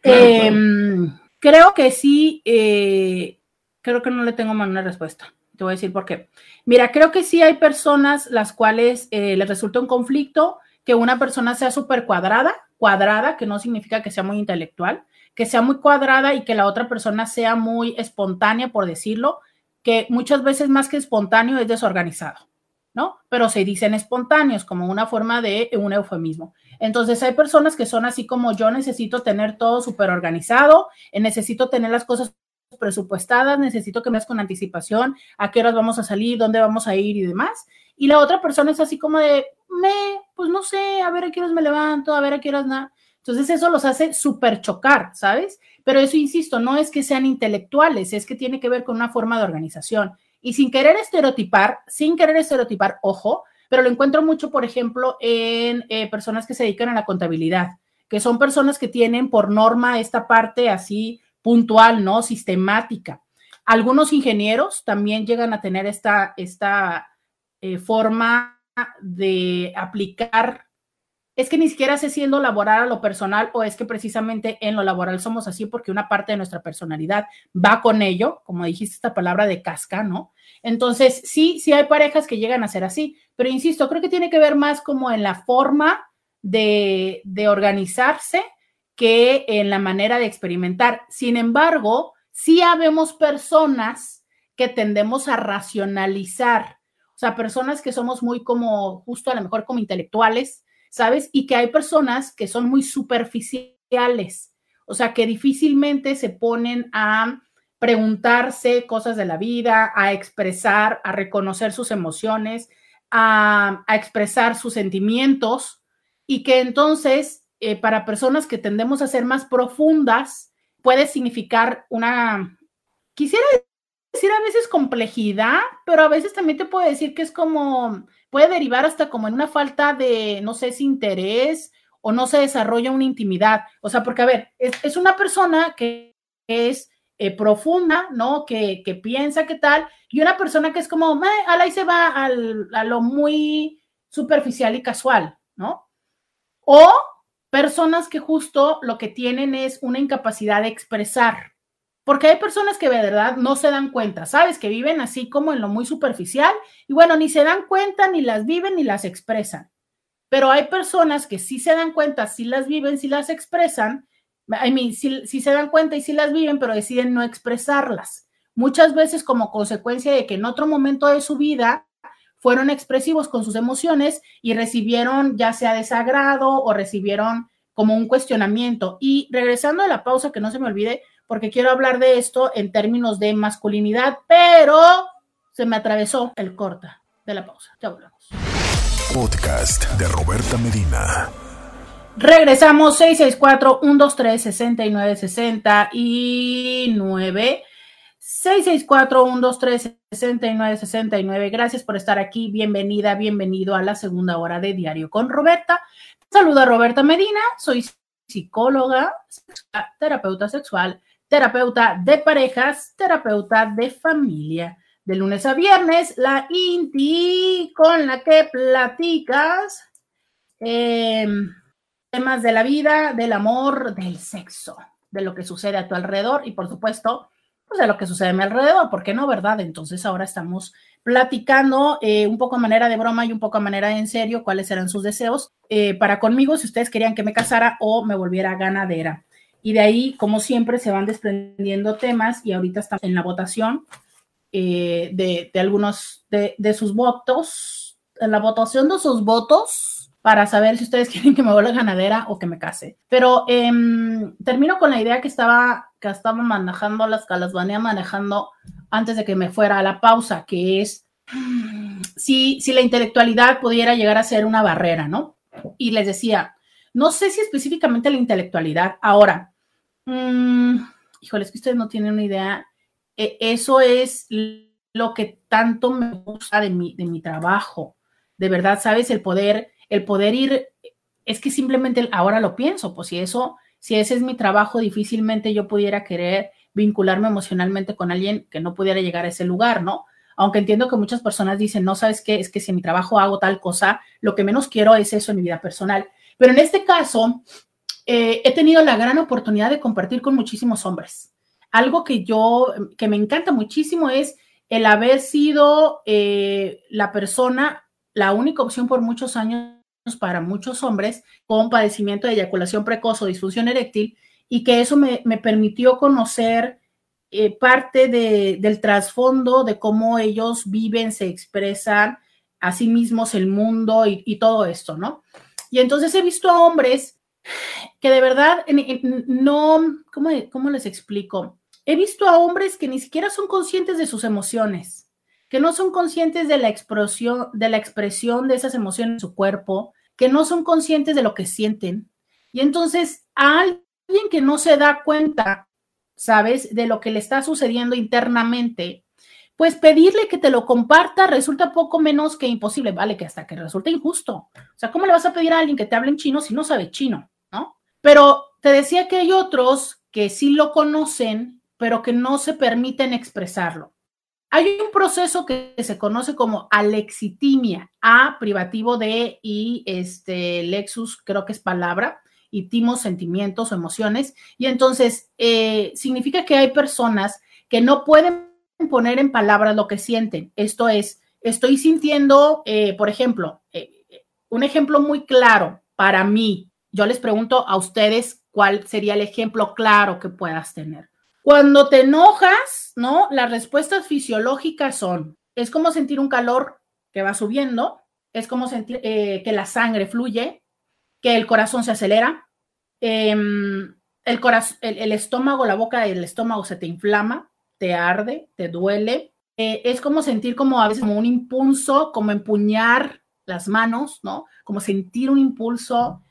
Claro, Eh, Creo que sí, eh, creo que no le tengo más una respuesta. Te voy a decir por qué. Mira, creo que sí hay personas las cuales eh, les resulta un conflicto que una persona sea súper cuadrada, cuadrada, que no significa que sea muy intelectual, que sea muy cuadrada y que la otra persona sea muy espontánea, por decirlo, que muchas veces más que espontáneo es desorganizado. ¿no? Pero se dicen espontáneos como una forma de un eufemismo. Entonces hay personas que son así como yo necesito tener todo súper organizado, eh, necesito tener las cosas presupuestadas, necesito que me des con anticipación a qué horas vamos a salir, dónde vamos a ir y demás. Y la otra persona es así como de, me, pues no sé, a ver a qué horas me levanto, a ver a qué horas. Entonces eso los hace súper chocar, ¿sabes? Pero eso, insisto, no es que sean intelectuales, es que tiene que ver con una forma de organización. Y sin querer estereotipar, sin querer estereotipar, ojo, pero lo encuentro mucho, por ejemplo, en eh, personas que se dedican a la contabilidad, que son personas que tienen por norma esta parte así puntual, ¿no? Sistemática. Algunos ingenieros también llegan a tener esta, esta eh, forma de aplicar. Es que ni siquiera sé si laboral a lo personal o es que precisamente en lo laboral somos así porque una parte de nuestra personalidad va con ello, como dijiste esta palabra de casca, ¿no? Entonces, sí, sí hay parejas que llegan a ser así, pero insisto, creo que tiene que ver más como en la forma de, de organizarse que en la manera de experimentar. Sin embargo, sí habemos personas que tendemos a racionalizar, o sea, personas que somos muy como, justo a lo mejor como intelectuales, ¿sabes? Y que hay personas que son muy superficiales, o sea, que difícilmente se ponen a preguntarse cosas de la vida, a expresar, a reconocer sus emociones, a, expresar sus sentimientos y que entonces eh, para personas que tendemos a ser más profundas puede significar una, quisiera decir a veces complejidad, pero a veces también te puedo decir que es como, puede derivar hasta como en una falta de, no sé si interés o no se desarrolla una intimidad. O sea, porque a ver, es, es una persona que es eh, profunda, ¿no? Que, que, piensa que tal, y una persona que es como, eh, ahí se va a lo muy superficial y casual, ¿no? O personas que justo lo que tienen es una incapacidad de expresar, porque hay personas que de verdad no se dan cuenta, ¿sabes? Que viven así como en lo muy superficial y bueno, ni se dan cuenta, ni las viven, ni las expresan. Pero hay personas que sí se dan cuenta, sí las viven, sí las expresan I mean, si, si se dan cuenta y si las viven, pero deciden no expresarlas. Muchas veces como consecuencia de que en otro momento de su vida fueron expresivos con sus emociones y recibieron ya sea desagrado o recibieron como un cuestionamiento. Y regresando a la pausa, que no se me olvide, porque quiero hablar de esto en términos de masculinidad, pero se me atravesó el corta de la pausa. Ya volvemos. Podcast de Roberta Medina. Regresamos 664-123-6969. 664-123-6969. Gracias por estar aquí. Bienvenida, bienvenido a la segunda hora de Diario con Roberta. Saluda Roberta Medina. Soy psicóloga, terapeuta sexual, terapeuta de parejas, terapeuta de familia. De lunes a viernes, la INTI con la que platicas. Eh, temas de la vida, del amor, del sexo, de lo que sucede a tu alrededor y por supuesto, pues de lo que sucede a mi alrededor, ¿por qué no, verdad? Entonces ahora estamos platicando eh, un poco a manera de broma y un poco a manera de en serio cuáles eran sus deseos eh, para conmigo, si ustedes querían que me casara o me volviera ganadera. Y de ahí, como siempre, se van desprendiendo temas y ahorita estamos en la votación eh, de, de, algunos de, de sus votos, en la votación de sus votos para saber si ustedes quieren que me vuelva ganadera o que me case. Pero eh, termino con la idea que estaba, que estaba manejando, las que las venía manejando antes de que me fuera a la pausa, que es si, si la intelectualidad pudiera llegar a ser una barrera, ¿no? Y les decía, no sé si específicamente la intelectualidad. Ahora, mmm, híjole, es que ustedes no tienen una idea. E eso es lo que tanto me gusta de mi, de mi trabajo. De verdad, ¿sabes? El poder el poder ir, es que simplemente ahora lo pienso, pues si eso, si ese es mi trabajo, difícilmente yo pudiera querer vincularme emocionalmente con alguien que no pudiera llegar a ese lugar, ¿no? Aunque entiendo que muchas personas dicen, no sabes qué, es que si en mi trabajo hago tal cosa, lo que menos quiero es eso en mi vida personal. Pero en este caso, eh, he tenido la gran oportunidad de compartir con muchísimos hombres. Algo que yo, que me encanta muchísimo es el haber sido eh, la persona, la única opción por muchos años para muchos hombres con padecimiento de eyaculación precoz o disfunción eréctil y que eso me, me permitió conocer eh, parte de, del trasfondo de cómo ellos viven, se expresan a sí mismos el mundo y, y todo esto, ¿no? Y entonces he visto a hombres que de verdad no, ¿cómo, ¿cómo les explico? He visto a hombres que ni siquiera son conscientes de sus emociones, que no son conscientes de la expresión, de la expresión de esas emociones en su cuerpo, que no son conscientes de lo que sienten. Y entonces a alguien que no se da cuenta, ¿sabes?, de lo que le está sucediendo internamente, pues pedirle que te lo comparta resulta poco menos que imposible, vale, que hasta que resulta injusto. O sea, ¿cómo le vas a pedir a alguien que te hable en chino si no sabe chino, ¿no? Pero te decía que hay otros que sí lo conocen, pero que no se permiten expresarlo. Hay un proceso que se conoce como alexitimia, A privativo de y este lexus, creo que es palabra, y timo sentimientos o emociones. Y entonces eh, significa que hay personas que no pueden poner en palabras lo que sienten. Esto es, estoy sintiendo, eh, por ejemplo, eh, un ejemplo muy claro para mí. Yo les pregunto a ustedes cuál sería el ejemplo claro que puedas tener. Cuando te enojas, ¿no? Las respuestas fisiológicas son, es como sentir un calor que va subiendo, es como sentir eh, que la sangre fluye, que el corazón se acelera, eh, el, corazón, el, estómago, la boca del estómago se te inflama, te arde, te duele. Eh, es como sentir como a veces como un impulso, como empuñar las manos, ¿no? Como sentir un impulso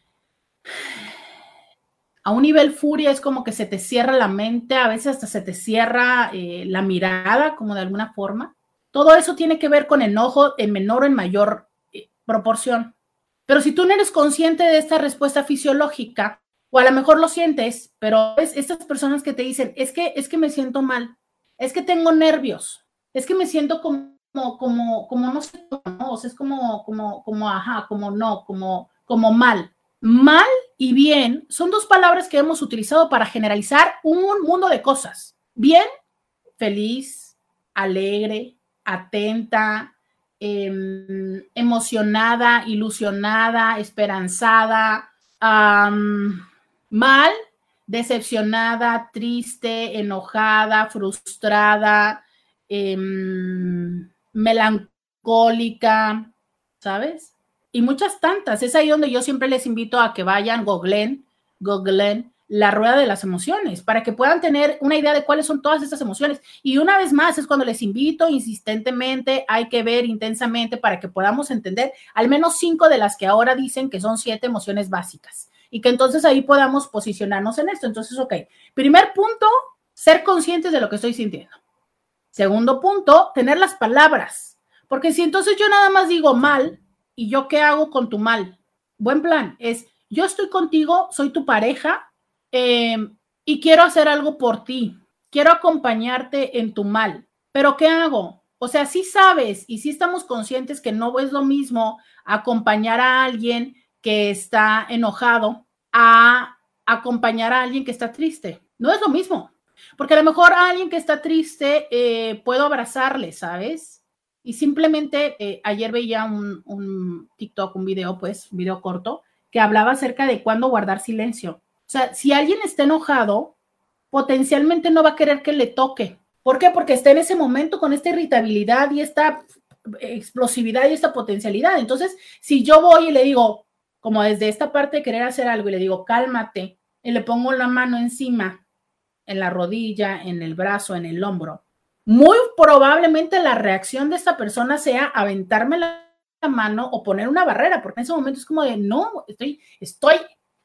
a un nivel furia es como que se te cierra la mente, a veces hasta se te cierra eh, la mirada, como de alguna forma. Todo eso tiene que ver con enojo en menor o en mayor eh, proporción. Pero si tú no eres consciente de esta respuesta fisiológica, o a lo mejor lo sientes, pero es estas personas que te dicen, es que, es que me siento mal, es que tengo nervios, es que me siento como, como, como, no sé, no, es como, como, como, ajá, como no, como, como mal. Mal y bien son dos palabras que hemos utilizado para generalizar un mundo de cosas. Bien, feliz, alegre, atenta, eh, emocionada, ilusionada, esperanzada. Mal, decepcionada, triste, enojada, frustrada, em, melancólica, ¿sabes? Y muchas tantas. Es ahí donde yo siempre les invito a que vayan, googlen, googlen la rueda de las emociones, para que puedan tener una idea de cuáles son todas estas emociones. Y una vez más, es cuando les invito insistentemente, hay que ver intensamente para que podamos entender al menos cinco de las que ahora dicen que son siete emociones básicas y que entonces ahí podamos posicionarnos en esto. Entonces, ok, primer punto, ser conscientes de lo que estoy sintiendo. Segundo punto, tener las palabras, porque si entonces yo nada más digo mal, ¿y yo qué hago con tu mal? Buen plan es, yo estoy contigo, soy tu pareja, Em, y quiero hacer algo por ti, quiero acompañarte en tu mal, pero ¿qué hago? O sea, sí sabes y sí estamos conscientes que no es lo mismo acompañar a alguien que está enojado a acompañar a alguien que está triste. No es lo mismo, porque a lo mejor a alguien que está triste eh, puedo abrazarle, ¿sabes? Y simplemente eh, ayer veía un, un TikTok, un video, pues, un video corto, que hablaba acerca de cuándo guardar silencio. O sea, si alguien está enojado, potencialmente no va a querer que le toque. ¿Por qué? Porque está en ese momento con esta irritabilidad y esta explosividad y esta potencialidad. Entonces, si yo voy y le digo, como desde esta parte de querer hacer algo, y le digo, cálmate, y le pongo la mano encima, en la rodilla, en el brazo, en el hombro, muy probablemente la reacción de esta persona sea aventarme la mano o poner una barrera, porque en ese momento es como de, no, estoy, estoy,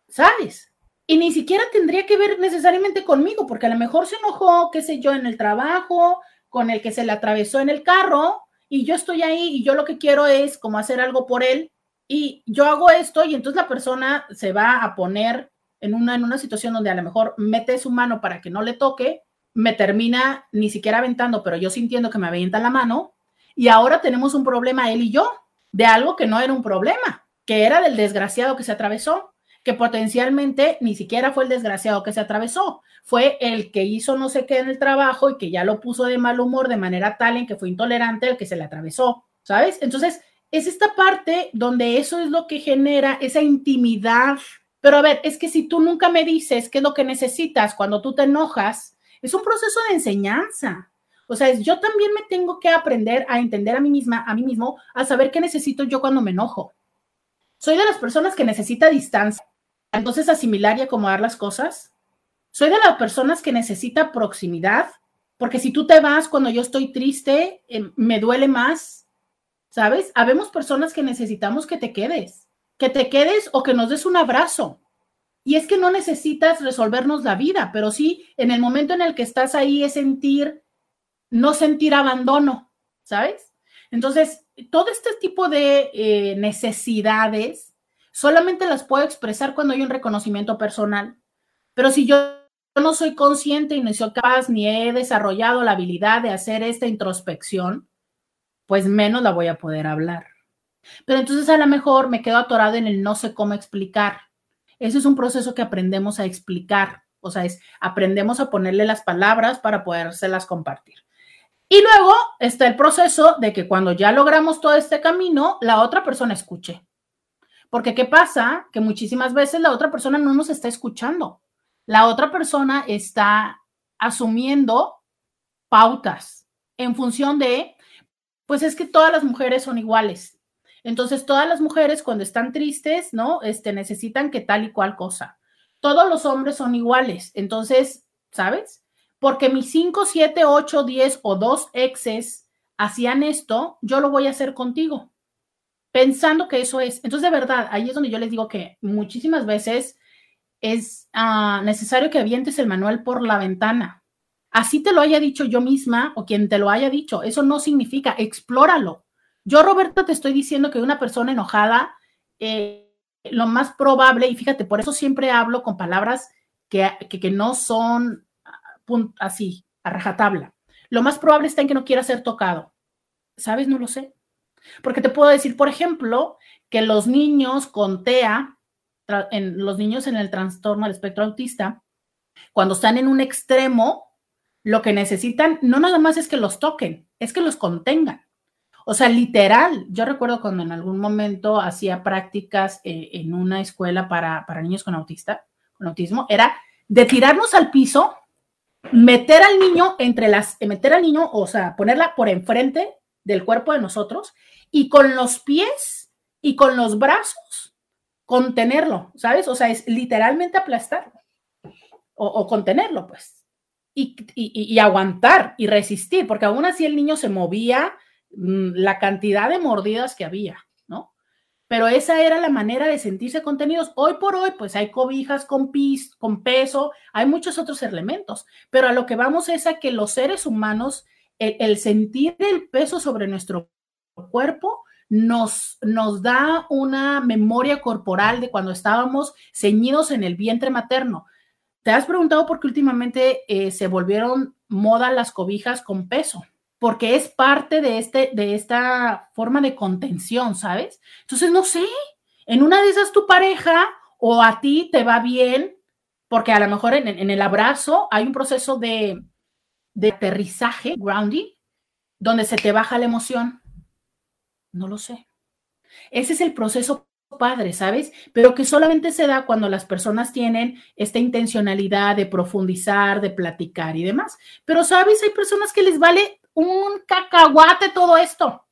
¿sabes? Y ni siquiera tendría que ver necesariamente conmigo, porque a lo mejor se enojó, qué sé yo, en el trabajo, con el que se le atravesó en el carro, y yo estoy ahí y yo lo que quiero es como hacer algo por él, y yo hago esto y entonces la persona se va a poner en una, en una situación donde a lo mejor mete su mano para que no le toque, me termina ni siquiera aventando, pero yo sintiendo que me avienta la mano, y ahora tenemos un problema él y yo, de algo que no era un problema, que era del desgraciado que se atravesó que potencialmente ni siquiera fue el desgraciado que se atravesó, fue el que hizo no sé qué en el trabajo y que ya lo puso de mal humor de manera tal en que fue intolerante el que se le atravesó, ¿sabes? Entonces, es esta parte donde eso es lo que genera esa intimidad. Pero a ver, es que si tú nunca me dices qué es lo que necesitas cuando tú te enojas, es un proceso de enseñanza. O sea, yo también me tengo que aprender a entender a mí misma, a mí mismo, a saber qué necesito yo cuando me enojo. Soy de las personas que necesita distancia entonces asimilar y acomodar las cosas. Soy de las personas que necesita proximidad, porque si tú te vas cuando yo estoy triste, em, me duele más, ¿sabes? Habemos personas que necesitamos que te quedes, que te quedes o que nos des un abrazo. Y es que no necesitas resolvernos la vida, pero sí en el momento en el que estás ahí es sentir, no sentir abandono, ¿sabes? Entonces, todo este tipo de eh, necesidades solamente las puedo expresar cuando hay un reconocimiento personal. Pero si yo no soy consciente y no soy capaz ni he desarrollado la habilidad de hacer esta introspección, pues menos la voy a poder hablar. Pero entonces a lo mejor me quedo atorado en el no sé cómo explicar. Ese es un proceso que aprendemos a explicar. O sea, es aprendemos a ponerle las palabras para podérselas compartir. Y luego está el proceso de que cuando ya logramos todo este camino, la otra persona escuche. Porque ¿qué pasa? Que muchísimas veces la otra persona no nos está escuchando. La otra persona está asumiendo pautas en función de, pues es que todas las mujeres son iguales. Entonces, todas las mujeres cuando están tristes, ¿no? Este, necesitan que tal y cual cosa. Todos los hombres son iguales. Entonces, ¿sabes? Porque mis 5, 7, 8, 10 o dos exes hacían esto, yo lo voy a hacer contigo pensando que eso es. Entonces, de verdad, ahí es donde yo les digo que muchísimas veces es ah, necesario que avientes el manual por la ventana. Así te lo haya dicho yo misma o quien te lo haya dicho, eso no significa, explóralo. Yo, Roberta, te estoy diciendo que una persona enojada, eh, lo más probable, y fíjate, por eso siempre hablo con palabras que, que, que no son ah, así, a rajatabla. Lo más probable está en que no quiera ser tocado. ¿Sabes? No lo sé. Porque te puedo decir, por ejemplo, que los niños con TEA, en, los niños en el trastorno del espectro autista, cuando están en un extremo, lo que necesitan no nada más es que los toquen, es que los contengan. O sea, literal, yo recuerdo cuando en algún momento hacía prácticas eh, en una escuela para, para niños con autista, con autismo, era de tirarnos al piso, meter al niño entre las, meter al niño, o sea, ponerla por enfrente del cuerpo de nosotros y con los pies y con los brazos contenerlo, ¿sabes? O sea, es literalmente aplastarlo o, contenerlo, pues. Y, y, aguantar y resistir, porque aún así el niño se movía la cantidad de mordidas que había, ¿no? Pero esa era la manera de sentirse contenidos. Hoy por hoy, pues hay cobijas con, pis, con peso, hay muchos otros elementos, pero a lo que vamos es a que los seres humanos, el sentir el peso sobre nuestro cuerpo, nos, nos da una memoria corporal de cuando estábamos ceñidos en el vientre materno. ¿Te has preguntado por qué últimamente eh, se volvieron moda las cobijas con peso? Porque es parte de, este, de esta forma de contención, ¿sabes? Entonces, no sé, en una de esas tu pareja o a ti te va bien, porque a lo mejor en, en el abrazo hay un proceso de, de aterrizaje, grounding, donde se te baja la emoción no lo sé. Ese es el proceso padre, ¿sabes? Pero que solamente se da cuando las personas tienen esta intencionalidad de profundizar, de platicar y demás. Pero, ¿sabes? Hay personas que les vale un cacahuate todo esto.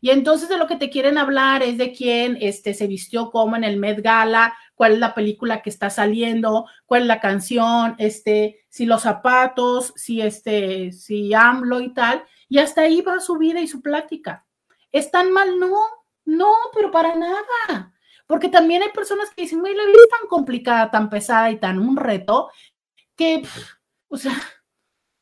Y entonces de lo que te quieren hablar es de quién este, se vistió como en el Met Gala, cuál es la película que está saliendo, cuál es la canción, este, si los zapatos, si este, si AMLO y tal. Y hasta ahí va su vida y su plática. ¿Es tan mal? No, no, pero para nada. Porque también hay personas que dicen, la vida es tan complicada, tan pesada y tan un reto, que, o sea,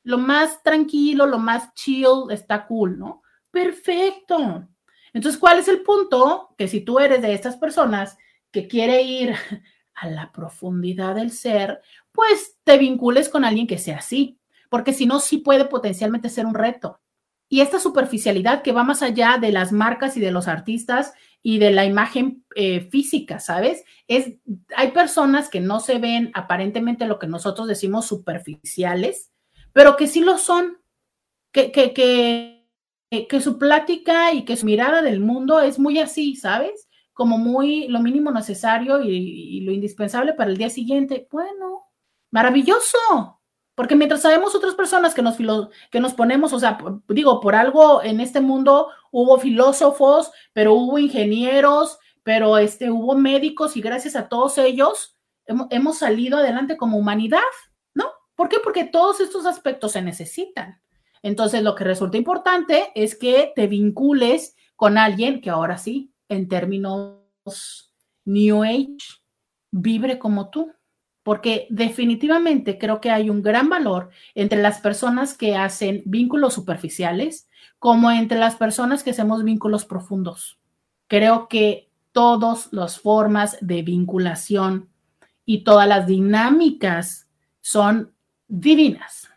lo más tranquilo, lo más chill está cool, ¿no? Perfecto. Entonces, ¿cuál es el punto? Que si tú eres de estas personas que quiere ir a la profundidad del ser, pues te vincules con alguien que sea así, porque si no, sí puede potencialmente ser un reto y esta superficialidad que va más allá de las marcas y de los artistas y de la imagen eh, física, ¿sabes? Es, hay personas que no se ven aparentemente lo que nosotros decimos superficiales, pero que sí lo son, que, que, que, que su plática y que su mirada del mundo es muy así, ¿sabes? Como muy lo mínimo necesario y, lo indispensable para el día siguiente. Bueno, maravilloso, porque mientras sabemos otras personas que nos, que nos ponemos, o sea, digo, por algo en este mundo hubo filósofos, pero hubo ingenieros, pero este, hubo médicos y gracias a todos ellos hemos, hemos salido adelante como humanidad. ¿Por qué? Porque todos estos aspectos se necesitan. Entonces, lo que resulta importante es que te vincules con alguien que ahora sí, en términos New Age, vibre como tú porque definitivamente creo que hay un gran valor entre las personas que hacen vínculos superficiales como entre las personas que hacemos vínculos profundos. Creo que todas las formas de vinculación y todas las dinámicas son divinas.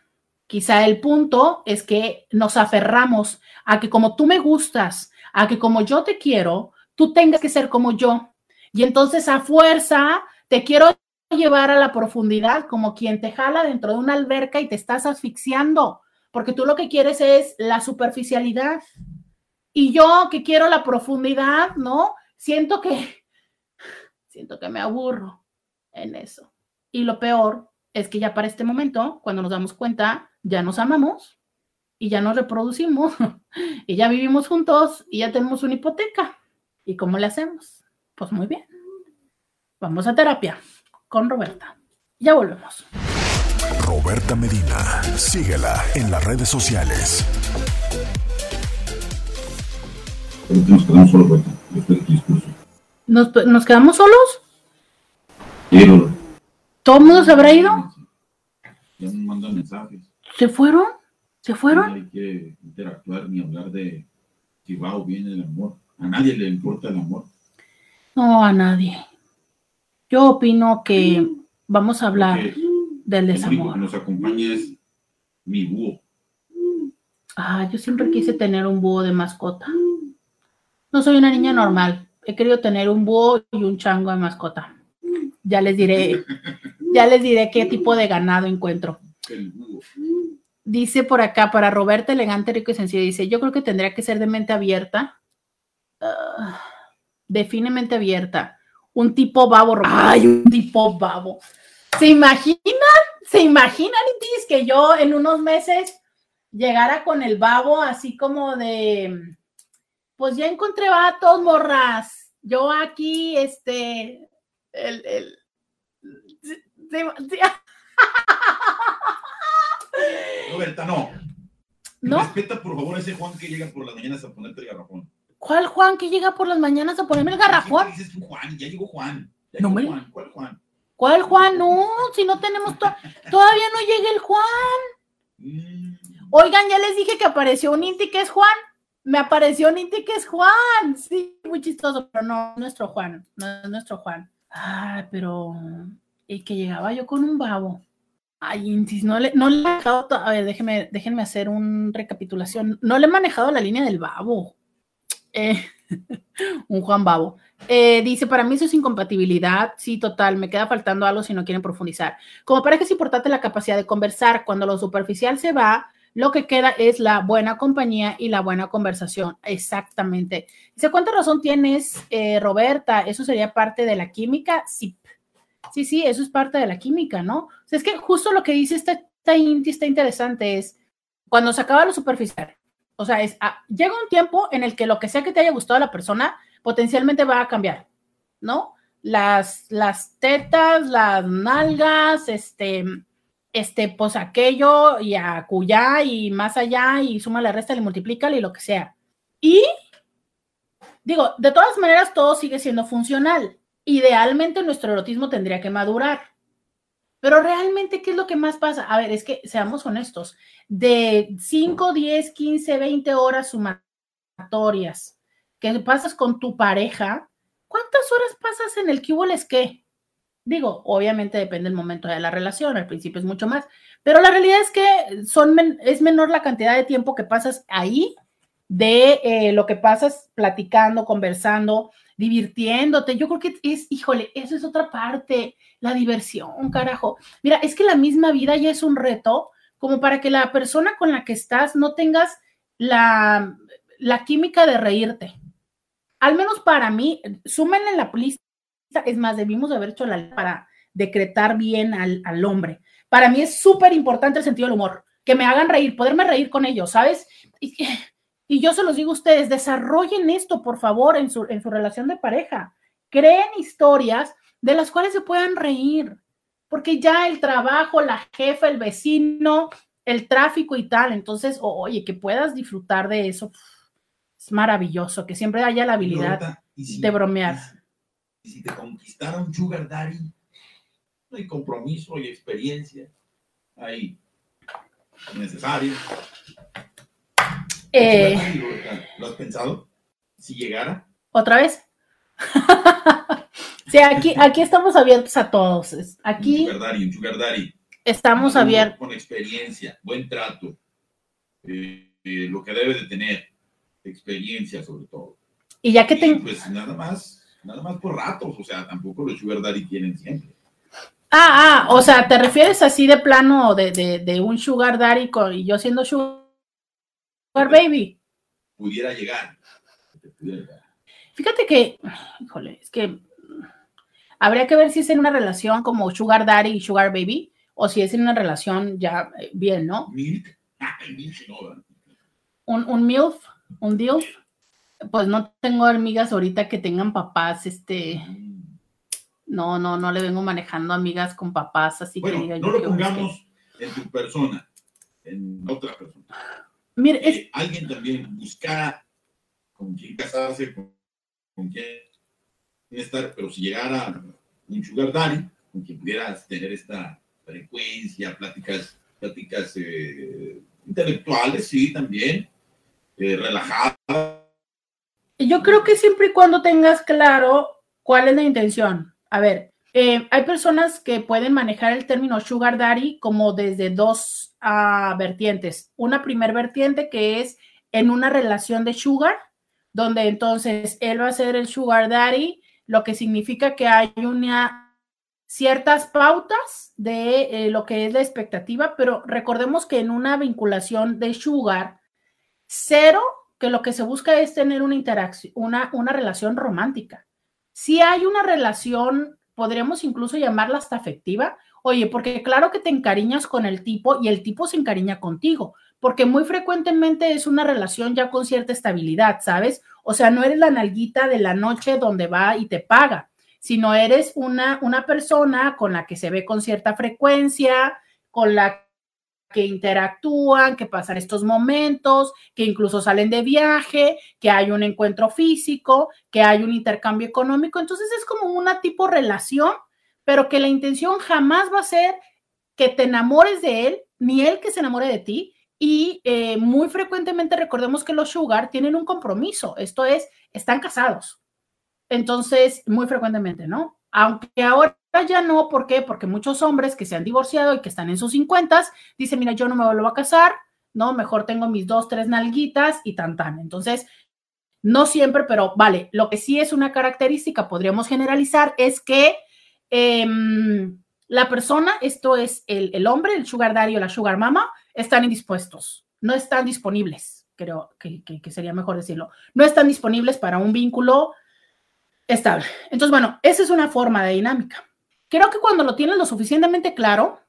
Quizá el punto es que nos aferramos a que como tú me gustas, a que como yo te quiero, tú tengas que ser como yo. Y entonces a fuerza te quiero llevar a la profundidad como quien te jala dentro de una alberca y te estás asfixiando, porque tú lo que quieres es la superficialidad. Y yo que quiero la profundidad, ¿no? Siento que, siento que me aburro en eso. Y lo peor es que ya para este momento, cuando nos damos cuenta, ya nos amamos y ya nos reproducimos y ya vivimos juntos y ya tenemos una hipoteca. ¿Y cómo le hacemos? Pues muy bien. Vamos a terapia con Roberta. Ya volvemos. Roberta Medina, síguela en las redes sociales. Nos quedamos solos, Roberta, después discurso. ¿Nos, ¿Nos, quedamos solos? Sí, Roberta. ¿Todo el mundo se habrá ido? Ya nos mandan mensajes. ¿Se fueron? ¿Se fueron? Nadie quiere interactuar ni hablar de si va o viene el amor. A nadie le importa el amor. No, a nadie. Yo opino que vamos a hablar del desamor. que nos acompaña es mi búho. Ah, yo siempre quise tener un búho de mascota. No soy una niña normal. He querido tener un búho y un chango de mascota. Ya les diré, ya les diré qué tipo de ganado encuentro. Dice por acá, para Roberta, elegante, rico y sencillo, dice, yo creo que tendría que ser de mente abierta. Uh, define mente abierta un tipo babo. Ay, un tipo babo. ¿Se imaginan? ¿Se imaginan, Intis, que yo en unos meses llegara con el babo así como de, pues ya encontré vatos, morras. Yo aquí, este, el, el, Roberta, no. ¿No? Respeta, por favor, a ese Juan que llega por las mañanas a ponerte el garrafón. ¿Cuál Juan que llega por las mañanas a ponerme el garrafón? ¿Qué dices tú, Juan? Ya llegó Juan. Ya No, llegó hombre. Juan. ¿Cuál Juan? ¿Cuál Juan? No, si no tenemos, to- todavía no llega el Juan. Mm, Oigan, ya les dije que apareció un Inti que es Juan. Me apareció un Inti que es Juan. Sí, muy chistoso, pero no es nuestro Juan. No es nuestro Juan. Ay, pero. Y que llegaba yo con un babo. Ay, no le, no le he manejado. A ver, déjenme hacer una recapitulación. No le he manejado la línea del babo. Eh, un Juan Babo. Eh, dice, para mí eso es incompatibilidad. Sí, total, me queda faltando algo si no quieren profundizar. Como pareja es importante la capacidad de conversar. Cuando lo superficial se va, lo que queda es la buena compañía y la buena conversación. Exactamente. Dice, ¿cuánta razón tienes, eh, Roberta? ¿Eso sería parte de la química? Sí. Sí, sí, eso es parte de la química, ¿no? O sea, es que justo lo que dice esta, esta Inti está interesante es cuando se acaba lo superficial. O sea, es, ah, llega un tiempo en el que lo que sea que te haya gustado a la persona potencialmente va a cambiar, ¿no? Las, las tetas, las nalgas, este, este, pues aquello y acullá y más allá y suma la resta, le multiplica y lo que sea. Y digo, de todas maneras, todo sigue siendo funcional. Idealmente nuestro erotismo tendría que madurar. Pero realmente, ¿qué es lo que más pasa? A ver, es que seamos honestos, de 5, 10, 15, 20 horas sumatorias que pasas con tu pareja, ¿cuántas horas pasas en el hubo les qué? Digo, obviamente depende del momento de la relación, al principio es mucho más, pero la realidad es que son men- es menor la cantidad de tiempo que pasas ahí de eh, lo que pasas platicando, conversando, divirtiéndote. Yo creo que es, híjole, eso es otra parte, la diversión, carajo. Mira, es que la misma vida ya es un reto como para que la persona con la que estás no tengas la, la química de reírte. Al menos para mí, sumen en la lista, es más, debimos de haber hecho la para decretar bien al, al hombre. Para mí es súper importante el sentido del humor, que me hagan reír, poderme reír con ellos, ¿sabes? Y, y yo se los digo a ustedes, desarrollen esto, por favor, en su, en su relación de pareja. Creen historias de las cuales se puedan reír, porque ya el trabajo, la jefa, el vecino, el tráfico y tal, entonces, oye, que puedas disfrutar de eso, es maravilloso, que siempre haya la habilidad Roberta, ¿y si- de bromear. Y si te conquistara un sugar daddy, no hay compromiso y experiencia ahí necesario. Eh, ¿Lo has pensado? Si llegara, ¿Otra vez? sí, aquí, aquí estamos abiertos a todos. un Aquí sugar daddy, un sugar daddy. estamos abiertos. Con experiencia, buen trato, eh, eh, lo que debe de tener, experiencia sobre todo. Y ya que Y, te... pues nada más, nada más por ratos, o sea, tampoco los sugar daddy tienen siempre. Ah, ah, o sea, ¿te refieres así de plano de, de, de un sugar daddy con- y yo siendo sugar baby? Pudiera llegar. Fíjate que, híjole, es que habría que ver si es en una relación como sugar daddy y sugar baby o si es en una relación ya eh, bien, ¿no? Milk, ah, no. Un, un MILF, un DILF. Pues no tengo amigas ahorita que tengan papás, este, Mm. no, no, no le vengo manejando amigas con papás, así que diga no yo lo que, pues, pongamos en tu persona, en otra persona. Mire, es, alguien también buscara con quién casarse, con, con quién estar, pero si llegara un sugar daddy, con quien pudieras tener esta frecuencia, pláticas, pláticas eh, intelectuales, sí, también, eh, relajadas, Yo creo que siempre y cuando tengas claro cuál es la intención. A ver, eh, hay personas que pueden manejar el término sugar daddy como desde dos ah, vertientes. Una primer vertiente que es en una relación de sugar, donde entonces él va a ser el sugar daddy, lo que significa que hay una ciertas pautas de eh, lo que es la expectativa, pero recordemos que en una vinculación de sugar, cero que lo que se busca es tener una interacción, una, una relación romántica. Si hay una relación, podríamos incluso llamarla hasta afectiva, Oye, porque claro que te encariñas con el tipo y el tipo se encariña contigo, porque muy frecuentemente es una relación ya con cierta estabilidad, ¿sabes? O sea, no eres la nalguita de la noche donde va y te paga, sino eres una, una persona con la que se ve con cierta frecuencia, con la que interactúan, que pasan estos momentos, que incluso salen de viaje, que hay un encuentro físico, que hay un intercambio económico. Entonces es como una tipo relación, pero que la intención jamás va a ser que te enamores de él, ni él que se enamore de ti. Y eh, muy frecuentemente recordemos que los sugar tienen un compromiso, esto es, están casados. Entonces, muy frecuentemente, ¿no? Aunque ahora ya no, ¿por qué? Porque muchos hombres que se han divorciado y que están en sus cincuentas dicen, mira, yo no me vuelvo a casar, ¿no? Mejor tengo mis dos, tres nalguitas y tan tan. Entonces, no siempre, pero vale, lo que sí es una característica, podríamos generalizar, es que em, la persona, esto es el, hombre, el sugar daddy o la sugar mama, están indispuestos, no están disponibles, creo que, que sería mejor decirlo, no están disponibles para un vínculo estable. Entonces, bueno, esa es una forma de dinámica. Creo que cuando lo tienes lo suficientemente claro,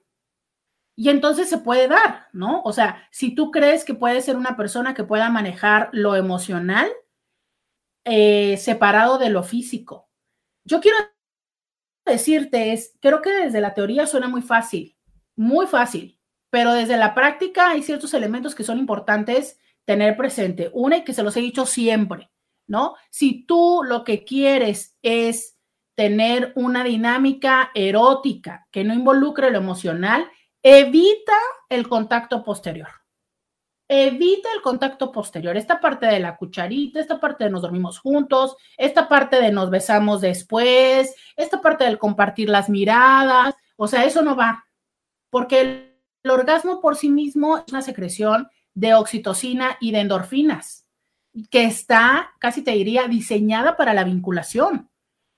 y entonces se puede dar, ¿no? O sea, si tú crees que puede ser una persona que pueda manejar lo emocional eh, separado de lo físico. Yo quiero decirte es, creo que desde la teoría suena muy fácil, muy fácil, pero desde la práctica hay ciertos elementos que son importantes tener presente. Una que se los he dicho siempre. ¿no? Si tú lo que quieres es tener una dinámica erótica que no involucre lo emocional, evita el contacto posterior. Evita el contacto posterior. Esta parte de la cucharita, esta parte de nos dormimos juntos, esta parte de nos besamos después, esta parte del compartir las miradas, o sea, eso no va. Porque el, orgasmo por sí mismo es una secreción de oxitocina y de endorfinas que está, casi te diría, diseñada para la vinculación.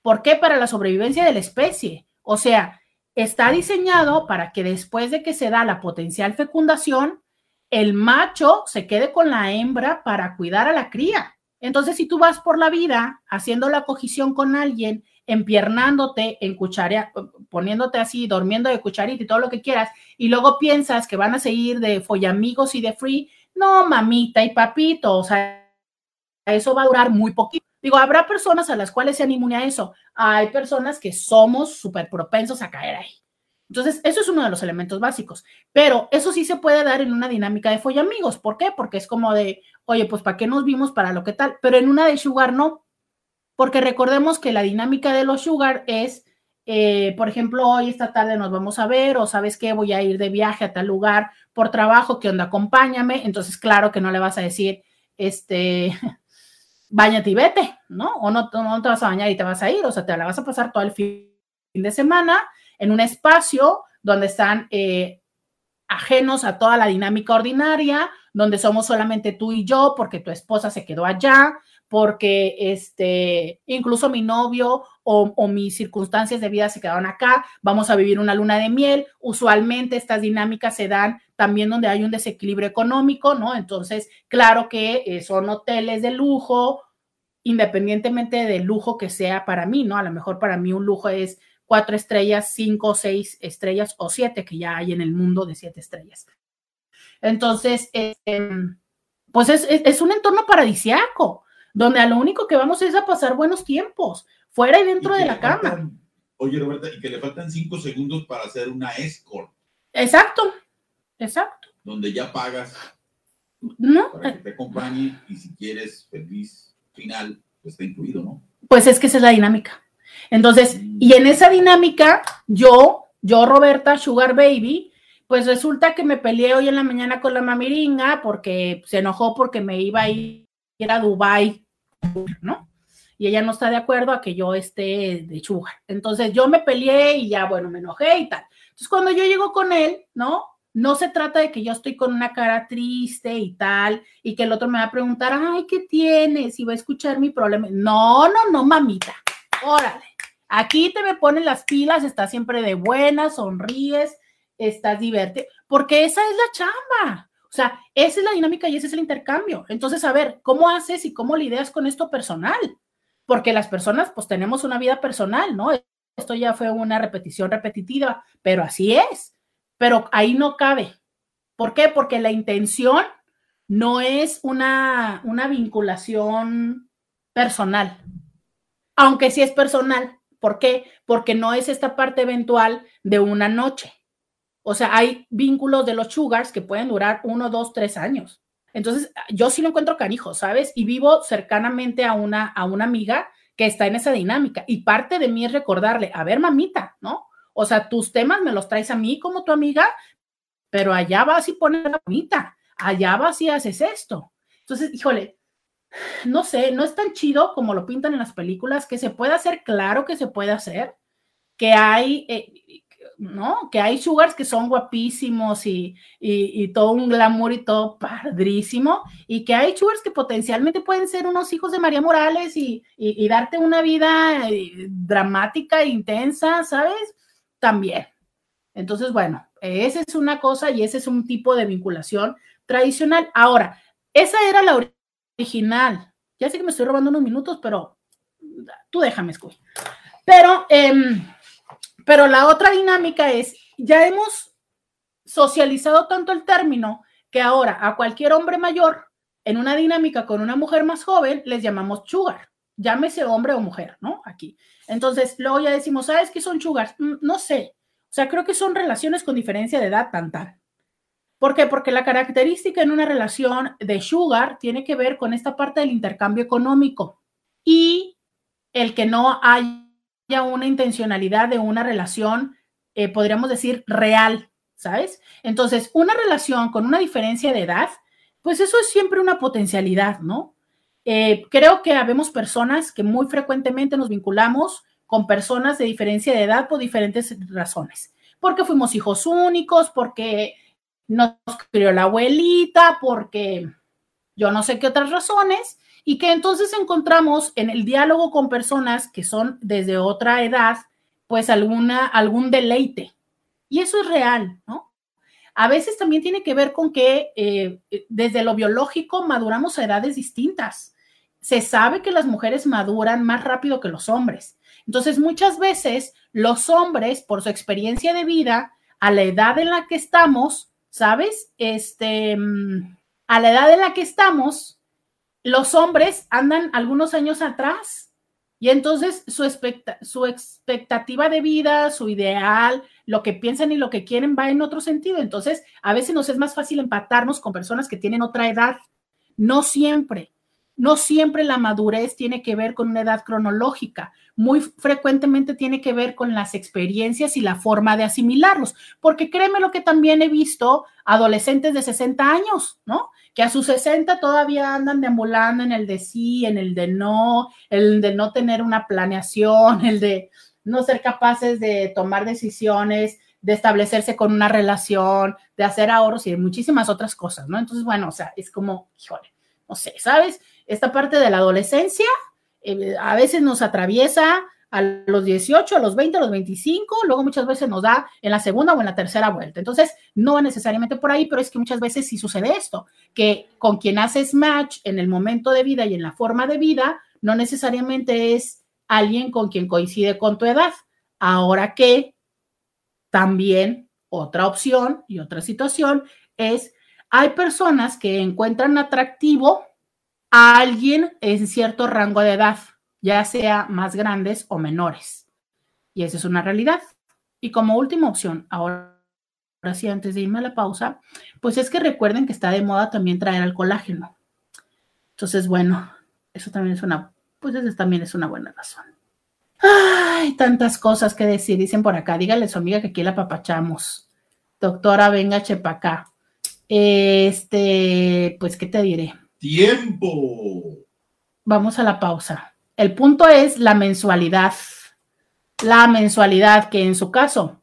¿Por qué? Para la sobrevivencia de la especie. O sea, está diseñado para que después de que se da la potencial fecundación, el macho se quede con la hembra para cuidar a la cría. Entonces, si tú vas por la vida haciendo la cogición con alguien, empiernándote, en cuchara, poniéndote así, durmiendo de cucharita y todo lo que quieras, y luego piensas que van a seguir de follamigos y de free, no, mamita y papito, o sea, eso va a durar muy poquito. Digo, habrá personas a las cuales sean inmune a eso. Hay personas que somos súper propensos a caer ahí. Entonces, eso es uno de los elementos básicos. Pero eso sí se puede dar en una dinámica de follamigos. ¿Por qué? Porque es como de, oye, pues ¿para qué nos vimos para lo que tal? Pero en una de sugar no. Porque recordemos que la dinámica de los sugar es, eh, por ejemplo, hoy esta tarde nos vamos a ver o sabes qué, voy a ir de viaje a tal lugar por trabajo, ¿qué onda? Acompáñame. Entonces, claro que no le vas a decir, este, bañate y vete, ¿no? O no, no te vas a bañar y te vas a ir, o sea, te la vas a pasar todo el fin de semana en un espacio donde están eh, ajenos a toda la dinámica ordinaria, donde somos solamente tú y yo, porque tu esposa se quedó allá, porque este, incluso mi novio o, o, mis circunstancias de vida se quedaron acá, vamos a vivir una luna de miel. Usualmente estas dinámicas se dan también donde hay un desequilibrio económico, ¿no? Entonces, claro que eh, son hoteles de lujo, independientemente del lujo que sea para mí, ¿no? A lo mejor para mí un lujo es cuatro estrellas, cinco, seis estrellas o siete, que ya hay en el mundo de siete estrellas. Entonces, em, pues es, es, un entorno paradisiaco, donde a lo único que vamos es a pasar buenos tiempos, fuera y dentro de la cama. Oye, Roberta, y que le faltan cinco segundos para hacer una escort. Exacto, exacto. Donde ya pagas no. para que te acompañe y si quieres feliz final, pues está incluido, ¿no? Pues es que esa es la dinámica. Entonces, y en esa dinámica, yo, yo, Roberta, Sugar Baby, pues resulta que me peleé hoy en la mañana con la mamiringa porque se enojó porque me iba a ir a Dubai, ¿no? Y ella no está de acuerdo a que yo esté de sugar. Entonces yo me peleé y ya, bueno, me enojé y tal. Entonces cuando yo llego con él, ¿no? No se trata de que yo estoy con una cara triste y tal, y que el otro me va a preguntar, ay, ¿qué tienes? Y va a escuchar mi problema. No, no, no, mamita. Órale. Aquí te me ponen las pilas, estás siempre de buena, sonríes, estás divertido, porque esa es la chamba. O sea, esa es la dinámica y ese es el intercambio. Entonces, a ver, ¿cómo haces y cómo lidias con esto personal? Porque las personas, pues tenemos una vida personal, ¿no? esto ya fue una repetición repetitiva, pero así es. Pero ahí no cabe. ¿Por qué? Porque la intención no es una, una vinculación personal, aunque sí es personal. ¿Por qué? Porque no es esta parte eventual de una noche. O sea, hay vínculos de los sugars que pueden durar uno, dos, tres años. Entonces, yo sí lo encuentro canijo, ¿sabes? Y vivo cercanamente a una, a una amiga que está en esa dinámica. Y parte de mí es recordarle, a ver, mamita, ¿no? O sea, tus temas me los traes a mí como tu amiga, pero allá vas y pones la mamita, allá vas y haces esto. Entonces, híjole, no sé, no es tan chido como lo pintan en las películas, que se puede hacer, claro que se puede hacer, que hay, eh, ¿no? Que hay sugars que son guapísimos y, todo un glamour y todo padrísimo, y que hay sugars que potencialmente pueden ser unos hijos de María Morales y, darte una vida eh, dramática intensa, ¿sabes? También. Entonces, bueno, esa es una cosa y ese es un tipo de vinculación tradicional. Ahora, esa era la original. Ya sé que me estoy robando unos minutos, pero tú déjame, escuchar. Pero, eh, pero la otra dinámica es, ya hemos socializado tanto el término que ahora a cualquier hombre mayor en una dinámica con una mujer más joven les llamamos sugar. Llámese hombre o mujer, ¿no? Aquí. Entonces, luego ya decimos, ¿sabes qué son sugars? Mm, no sé. O sea, creo que son relaciones con diferencia de edad tan tal. ¿Por qué? Porque la característica en una relación de sugar tiene que ver con esta parte del intercambio económico y el que no hay una intencionalidad de una relación, eh, podríamos decir, real, ¿sabes? Entonces, una relación con una diferencia de edad, pues eso es siempre una potencialidad, ¿no? Eh, creo que habemos personas que muy frecuentemente nos vinculamos con personas de diferencia de edad por diferentes razones. Porque fuimos hijos únicos, porque nos crió la abuelita, porque yo no sé qué otras razones, y que entonces encontramos en el diálogo con personas que son desde otra edad, pues alguna, algún deleite. Y eso es real, ¿no? A veces también tiene que ver con que eh, desde lo biológico maduramos a edades distintas. Se sabe que las mujeres maduran más rápido que los hombres. Entonces, muchas veces los hombres, por su experiencia de vida, a la edad en la que estamos, ¿sabes? Este, mm, a la edad en la que estamos, los hombres andan algunos años atrás y entonces su, su expectativa de vida, su ideal, lo que piensan y lo que quieren va en otro sentido. Entonces, a veces nos es más fácil empatarnos con personas que tienen otra edad. No siempre. No siempre la madurez tiene que ver con una edad cronológica, muy frecuentemente tiene que ver con las experiencias y la forma de asimilarlos, porque créeme lo que también he visto adolescentes de 60 años, ¿no? Que a sus 60 todavía andan deambulando en el de sí, en el de no, el de no tener una planeación, el de no ser capaces de tomar decisiones, de establecerse con una relación, de hacer ahorros y de muchísimas otras cosas, ¿no? Entonces, bueno, o sea, es como, híjole, no sé, ¿sabes? esta parte de la adolescencia eh, a veces nos atraviesa a los 18, a los 20, a los 25, luego muchas veces nos da en la segunda o en la tercera vuelta. Entonces, no necesariamente por ahí, pero es que muchas veces sí sucede esto, que con quien haces match en el momento de vida y en la forma de vida, no necesariamente es alguien con quien coincide con tu edad. Ahora que también otra opción y otra situación es, hay personas que encuentran atractivo a alguien en cierto rango de edad, ya sea más grandes o menores. Y esa es una realidad. Y como última opción, ahora sí, antes de irme a la pausa, pues es que recuerden que está de moda también traer al colágeno. Entonces, bueno, eso también es una, pues eso también es una buena razón. Ay, tantas cosas que decir, dicen por acá. Dígale a su amiga que aquí la papachamos. Doctora, venga, chepa acá. Este, pues, ¿qué te diré? tiempo. Vamos a la pausa. El punto es la mensualidad. La mensualidad que en su caso,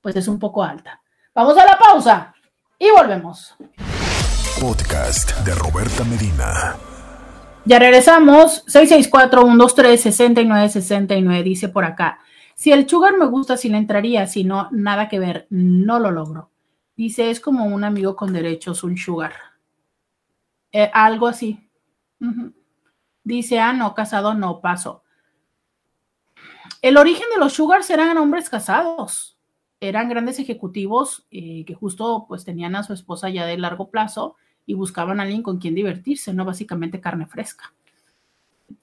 pues es un poco alta. Vamos a la pausa y volvemos. Podcast de Roberta Medina. Ya regresamos. 664-123-6969 dice por acá. Si el sugar me gusta, si le entraría, si no, nada que ver, no lo logro. Dice, es como un amigo con derechos, un sugar. Eh, algo así. Dice, ah, no, casado no, paso. el origen de los sugars eran hombres casados, eran grandes ejecutivos eh, que justo pues tenían a su esposa ya de largo plazo y buscaban a alguien con quien divertirse, no básicamente carne fresca.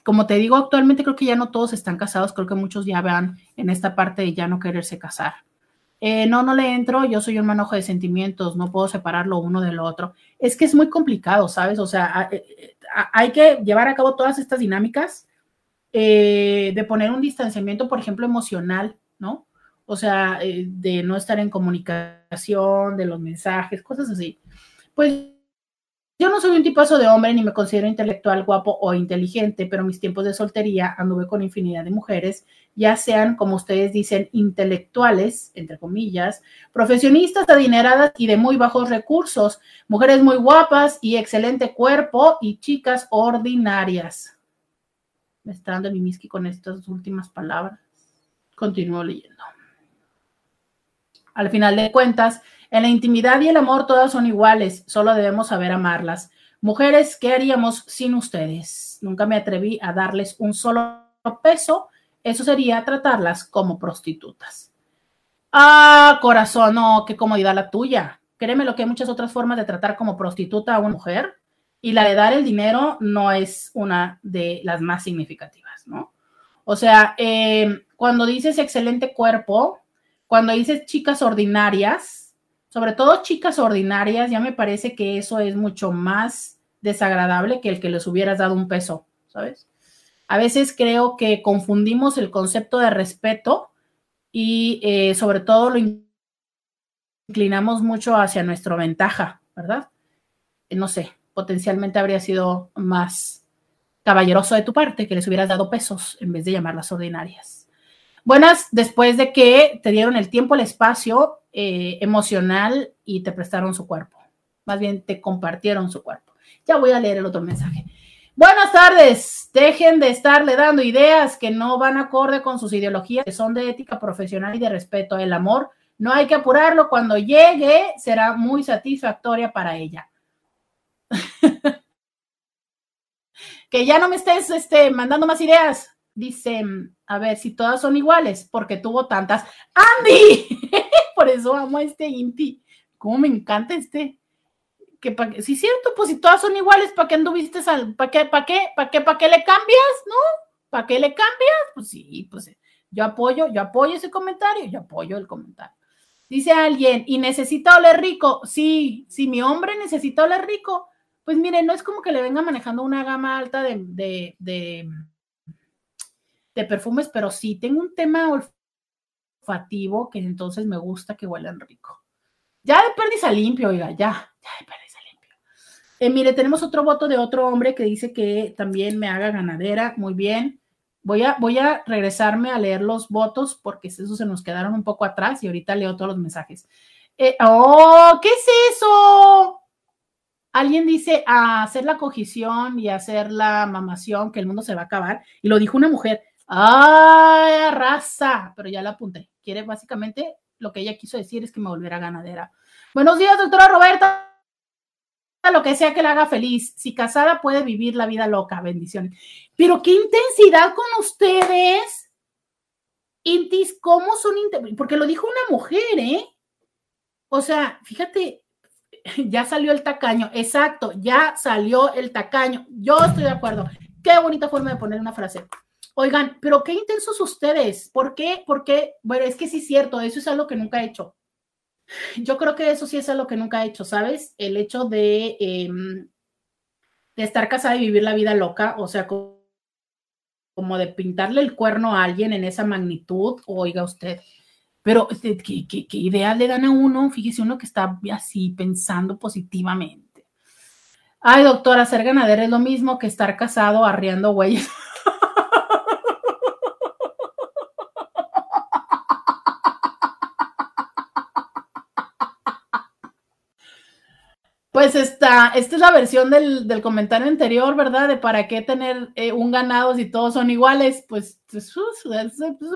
Como te digo, actualmente creo que ya no todos están casados, creo que muchos ya van en esta parte de ya no quererse casar. Eh, no, no le entro, yo soy un manojo de sentimientos, no puedo separarlo uno del otro. Es que es muy complicado, ¿sabes? O sea, eh, hay que llevar a cabo todas estas dinámicas eh, de poner un distanciamiento, por ejemplo, emocional, ¿no? O sea, de no estar en comunicación, de los mensajes, cosas así. Pues yo no soy un tipazo de hombre ni me considero intelectual, guapo o inteligente, pero mis tiempos de soltería anduve con infinidad de mujeres, ya sean, como ustedes dicen, intelectuales, entre comillas, profesionistas adineradas y de muy bajos recursos, mujeres muy guapas y excelente cuerpo y chicas ordinarias. Me está dando mi miski con estas últimas palabras. Continúo leyendo. Al final de cuentas, en la intimidad y el amor todas son iguales, solo debemos saber amarlas. Mujeres, ¿qué haríamos sin ustedes? Nunca me atreví a darles un solo peso, eso sería tratarlas como prostitutas. Ah, corazón, no, qué comodidad la tuya. Créeme lo que hay muchas otras formas de tratar como prostituta a una mujer y la de dar el dinero no es una de las más significativas, ¿no? O sea, eh, cuando dices excelente cuerpo, cuando dices chicas ordinarias, sobre todo chicas ordinarias, ya me parece que eso es mucho más desagradable que el que les hubieras dado un peso, ¿sabes? A veces creo que confundimos el concepto de respeto y eh, sobre todo lo inclinamos mucho hacia nuestra ventaja, ¿verdad? No sé, potencialmente habría sido más caballeroso de tu parte que les hubieras dado pesos en vez de llamarlas ordinarias. Buenas, después de que te dieron el tiempo, el espacio eh, emocional y te prestaron su cuerpo. Más bien te compartieron su cuerpo. Ya voy a leer el otro mensaje. Buenas tardes. Dejen de estarle dando ideas que no van acorde con sus ideologías, que son de ética profesional y de respeto. El amor no hay que apurarlo. Cuando llegue será muy satisfactoria para ella. que ya no me estés este, mandando más ideas. Dice, a ver si todas son iguales, porque tuvo tantas. ¡Andy! por eso amo a este Inti. Cómo me encanta este. Que pa, sí, cierto, pues si todas son iguales, ¿para qué anduviste al, para qué, para qué, para qué, para qué le cambias, no? ¿Para qué le cambias? Pues sí, pues yo apoyo, yo apoyo ese comentario, yo apoyo el comentario. Dice alguien, ¿y necesita oler rico? Sí, si mi hombre necesita oler rico, pues mire, no es como que le venga manejando una gama alta de, de, de, perfumes, pero sí tengo un tema que entonces me gusta que huelan rico. Ya de perdiz limpio, oiga, ya, ya de perdiz. Eh, mire, tenemos otro voto de otro hombre que dice que también me haga ganadera. Muy bien. Voy a, voy a regresarme a leer los votos porque esos se nos quedaron un poco atrás y ahorita leo todos los mensajes. Eh, ¡Oh! ¿Qué es eso? Alguien dice a hacer la cogición y hacer la mamación, que el mundo se va a acabar. Y lo dijo una mujer. ¡Ay, raza! Pero ya la apunté. Quiere básicamente lo que ella quiso decir es que me volviera ganadera. Buenos días, doctora Roberta. Lo que sea que la haga feliz. Si casada puede vivir la vida loca. Bendiciones. Pero qué intensidad con ustedes. Intis, ¿cómo son? Porque lo dijo una mujer, ¿eh? O sea, fíjate, ya salió el tacaño. Exacto, ya salió el tacaño. Yo estoy de acuerdo. Qué bonita forma de poner una frase. Oigan, pero qué intensos ustedes. ¿Por qué? Porque, bueno, es que sí es cierto, eso es algo que nunca he hecho. Yo creo que eso sí es algo que nunca he hecho, ¿sabes? El hecho de, em, de estar casada y vivir la vida loca, o sea, como, de pintarle el cuerno a alguien en esa magnitud, oiga usted. Pero, este, ¿qué, qué, qué ideal le dan a uno? Fíjese uno que está así pensando positivamente. Ay, doctora, ser ganadera es lo mismo que estar casado arriando güeyes. Pues esta, esta es la versión del, comentario anterior, ¿verdad? De para qué tener eh, un ganado si todos son iguales. Pues, pues,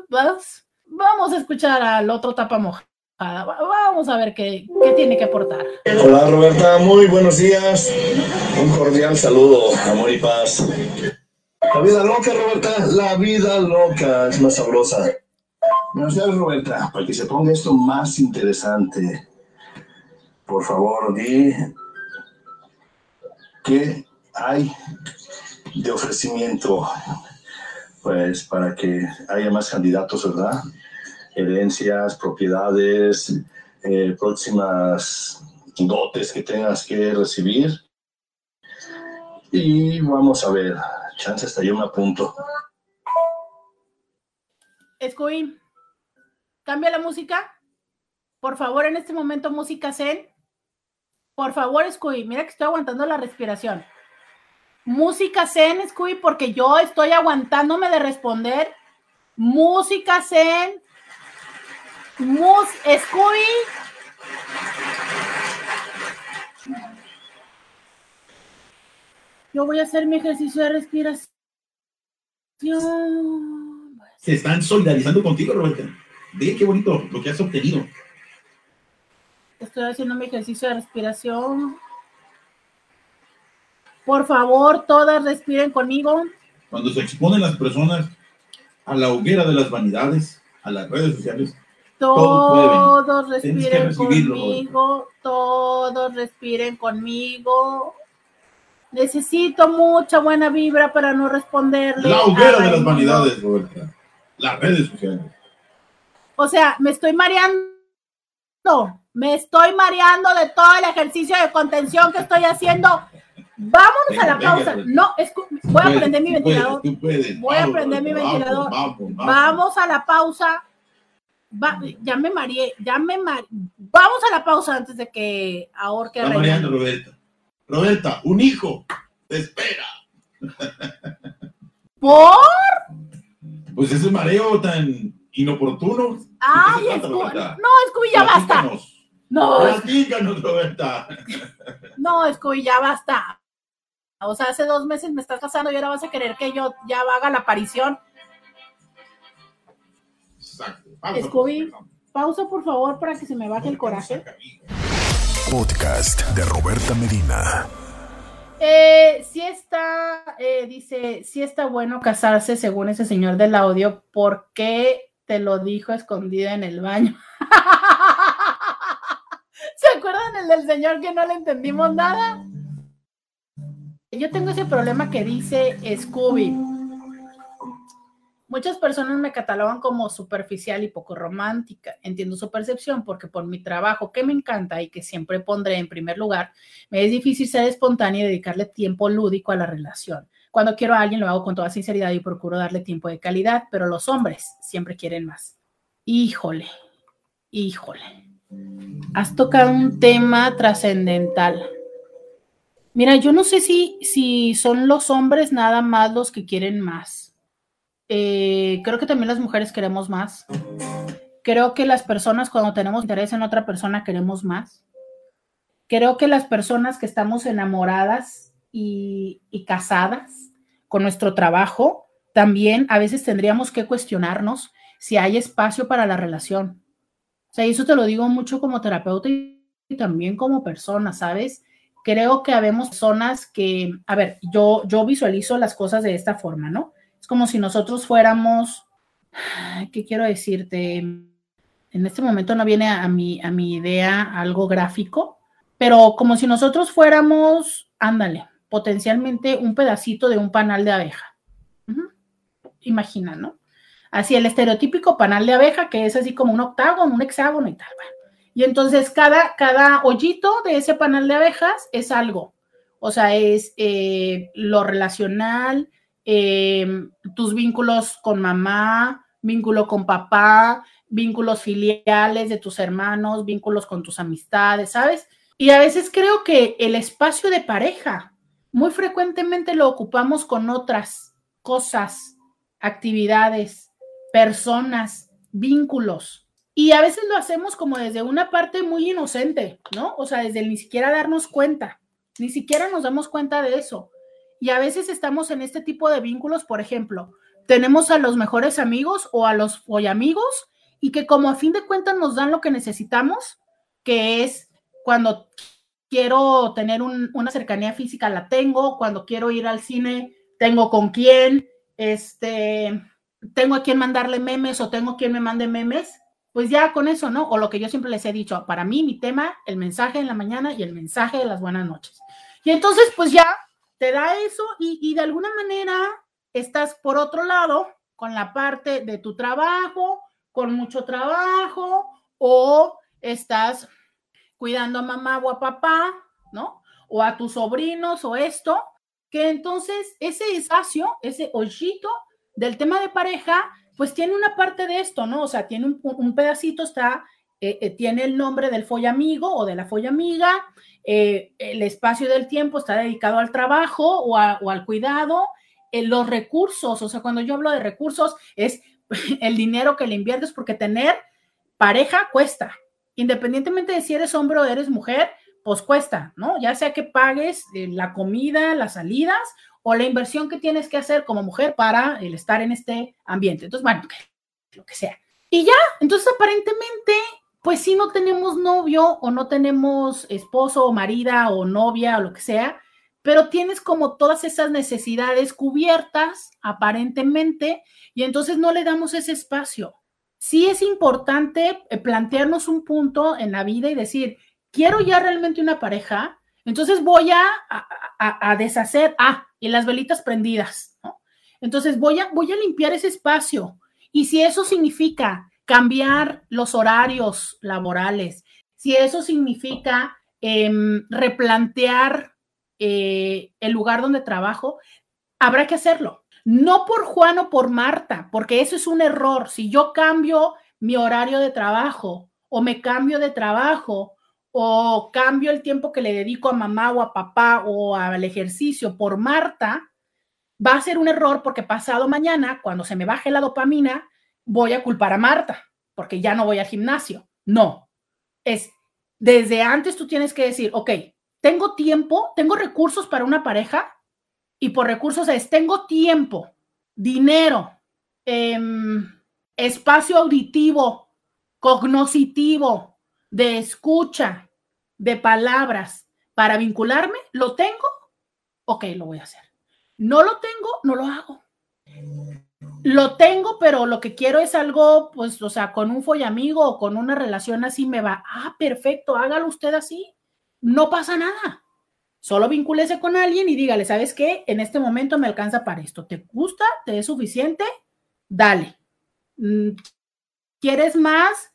pues vamos a escuchar al otro tapa mojada. Vamos a ver qué, qué tiene que aportar. Hola Roberta, muy buenos días. Un cordial saludo, amor y paz. La vida loca, Roberta, la vida loca es más sabrosa. Buenos días, Roberta, para que se ponga esto más interesante. Por favor, di qué hay de ofrecimiento, pues para que haya más candidatos, ¿verdad? Herencias, propiedades, eh, próximas dotes que tengas que recibir. Y vamos a ver, chance hasta yo me apunto. Scooby, cambia la música. Por favor, en este momento, música zen. Por favor, Scooby, mira que estoy aguantando la respiración. Música zen, Scooby, porque yo estoy aguantándome de responder. Música zen. Mus Scooby. Yo voy a hacer mi ejercicio de respiración. Se están solidarizando contigo, Roberta. Ve qué bonito lo que has obtenido. Estoy haciendo mi ejercicio de respiración. Por favor, todas respiren conmigo. Cuando se exponen las personas a la hoguera de las vanidades, a las redes sociales, todos todo respiren conmigo. Todos respiren conmigo. Necesito mucha buena vibra para no responderle. La hoguera de las vanidades, Roberta. Las redes sociales. O sea, me estoy mareando. Me estoy mareando de todo el ejercicio de contención que estoy haciendo. Vámonos a la pausa. venga. No, voy a Puedes, prender mi tú puedes, ventilador. Voy a prender mi ventilador. Vamos, a la pausa. Va- ya me mareé, ya me mareé. Vamos a la pausa antes de que ahorque a. Roberta. Roberta, un hijo te espera. ¿Por? Pues ese mareo tan inoportuno. Ay, ¿De qué se trata, Scooby. No, Scooby, ya basta. No, Platícanos, Roberta. no, Scooby, ya basta. O sea, hace dos meses me estás casando y ahora vas a querer que yo ya haga la aparición. Exacto. Pausa, Scooby. por. Pausa, por favor, para que se me baje el coraje. Podcast de Roberta Medina. Eh, sí está, eh, dice, sí está bueno casarse según ese señor del audio, ¿por qué te lo dijo escondida en el baño? ¿Se acuerdan el del señor que no le entendimos nada? Yo tengo ese problema que dice Scooby. Muchas personas me catalogan como superficial y poco romántica. Entiendo su percepción porque por mi trabajo que me encanta y que siempre pondré en primer lugar, me es difícil ser espontánea y dedicarle tiempo lúdico a la relación. Cuando quiero a alguien lo hago con toda sinceridad y procuro darle tiempo de calidad, pero los hombres siempre quieren más. Híjole, híjole. Has tocado un tema trascendental. Mira, yo no sé si, si son los hombres nada más los que quieren más. Eh, creo que también las mujeres queremos más. Creo que las personas cuando tenemos interés en otra persona queremos más creo que las personas que estamos enamoradas y, y casadas con nuestro trabajo, también a veces tendríamos que cuestionarnos si hay espacio para la relación. O sea, eso te lo digo mucho como terapeuta y, también como persona, ¿sabes? Creo que habemos personas que, a ver, yo, yo visualizo las cosas de esta forma, ¿no? Es como si nosotros fuéramos, ¿qué quiero decirte? En este momento no viene a mi, a mi idea algo gráfico, pero como si nosotros fuéramos, ándale, potencialmente un pedacito de un panal de abeja. Imagina, ¿no? Así el estereotípico panal de abeja, que es así como un octágono, un hexágono y tal. bueno. Y entonces cada, cada hoyito de ese panal de abejas es algo. O sea, es eh, lo relacional, eh, tus vínculos con mamá, vínculo con papá, vínculos filiales de tus hermanos, vínculos con tus amistades, ¿sabes? Y a veces creo que el espacio de pareja muy frecuentemente lo ocupamos con otras cosas, actividades, personas, vínculos. Y a veces lo hacemos como desde una parte muy inocente, ¿no? O sea, desde ni siquiera darnos cuenta, ni siquiera nos damos cuenta de eso. Y a veces estamos en este tipo de vínculos, por ejemplo, tenemos a los mejores amigos o a los hoy amigos y que como a fin de cuentas nos dan lo que necesitamos, que es cuando quiero tener un- una cercanía física, la tengo, cuando quiero ir al cine, tengo con quién, este, tengo a quien mandarle memes o tengo quien me mande memes, pues ya con eso, ¿no? O lo que yo siempre les he dicho, para mí mi tema, el mensaje en la mañana y el mensaje de las buenas noches. Y entonces, pues ya te da eso y, y de alguna manera estás por otro lado con la parte de tu trabajo, con mucho trabajo, o estás cuidando a mamá o a papá, ¿no? O a tus sobrinos o esto, que entonces ese espacio, ese hoyito del tema de pareja, pues tiene una parte de esto, ¿no? O sea, tiene un, pedacito, está, eh, eh, tiene el nombre del amigo o de la amiga, eh, el espacio del tiempo está dedicado al trabajo o, o al cuidado, los recursos, o sea, cuando yo hablo de recursos, es el dinero que le inviertes, porque tener pareja cuesta, independientemente de si eres hombre o eres mujer, pues cuesta, ¿no? Ya sea que pagues la comida, las salidas o la inversión que tienes que hacer como mujer para el estar en este ambiente. Entonces, bueno, lo que sea. Y ya, entonces aparentemente, pues si no tenemos novio o no tenemos esposo o marida o novia o lo que sea, pero tienes como todas esas necesidades cubiertas aparentemente y entonces no le damos ese espacio. Sí es importante eh, plantearnos un punto en la vida y decir, quiero ya realmente una pareja, entonces voy a, a, deshacer, ah, y las velitas prendidas. Entonces voy a, voy a limpiar ese espacio. Y si eso significa cambiar los horarios laborales, si eso significa em, replantear eh, el lugar donde trabajo, habrá que hacerlo. No por Juan o por Marta, porque eso es un error. Si yo cambio mi horario de trabajo o me cambio de trabajo o cambio el tiempo que le dedico a mamá o a papá o al ejercicio por Marta, va a ser un error porque pasado mañana, cuando se me baje la dopamina, voy a culpar a Marta porque ya no voy al gimnasio. No, es desde antes tú tienes que decir, ok, tengo tiempo, tengo recursos para una pareja y por recursos es, tengo tiempo, dinero, em, espacio auditivo, cognoscitivo, de escucha, de palabras para vincularme, ¿lo tengo? Ok, lo voy a hacer. No lo tengo, no lo hago. Lo tengo, pero lo que quiero es algo, pues, o sea, con un follamigo o con una relación así me va. Ah, perfecto, hágalo usted así. No pasa nada. Solo vincúlese con alguien y dígale, ¿sabes qué? En este momento me alcanza para esto. ¿Te gusta? ¿Te es suficiente? Dale. Mm, ¿Quieres más?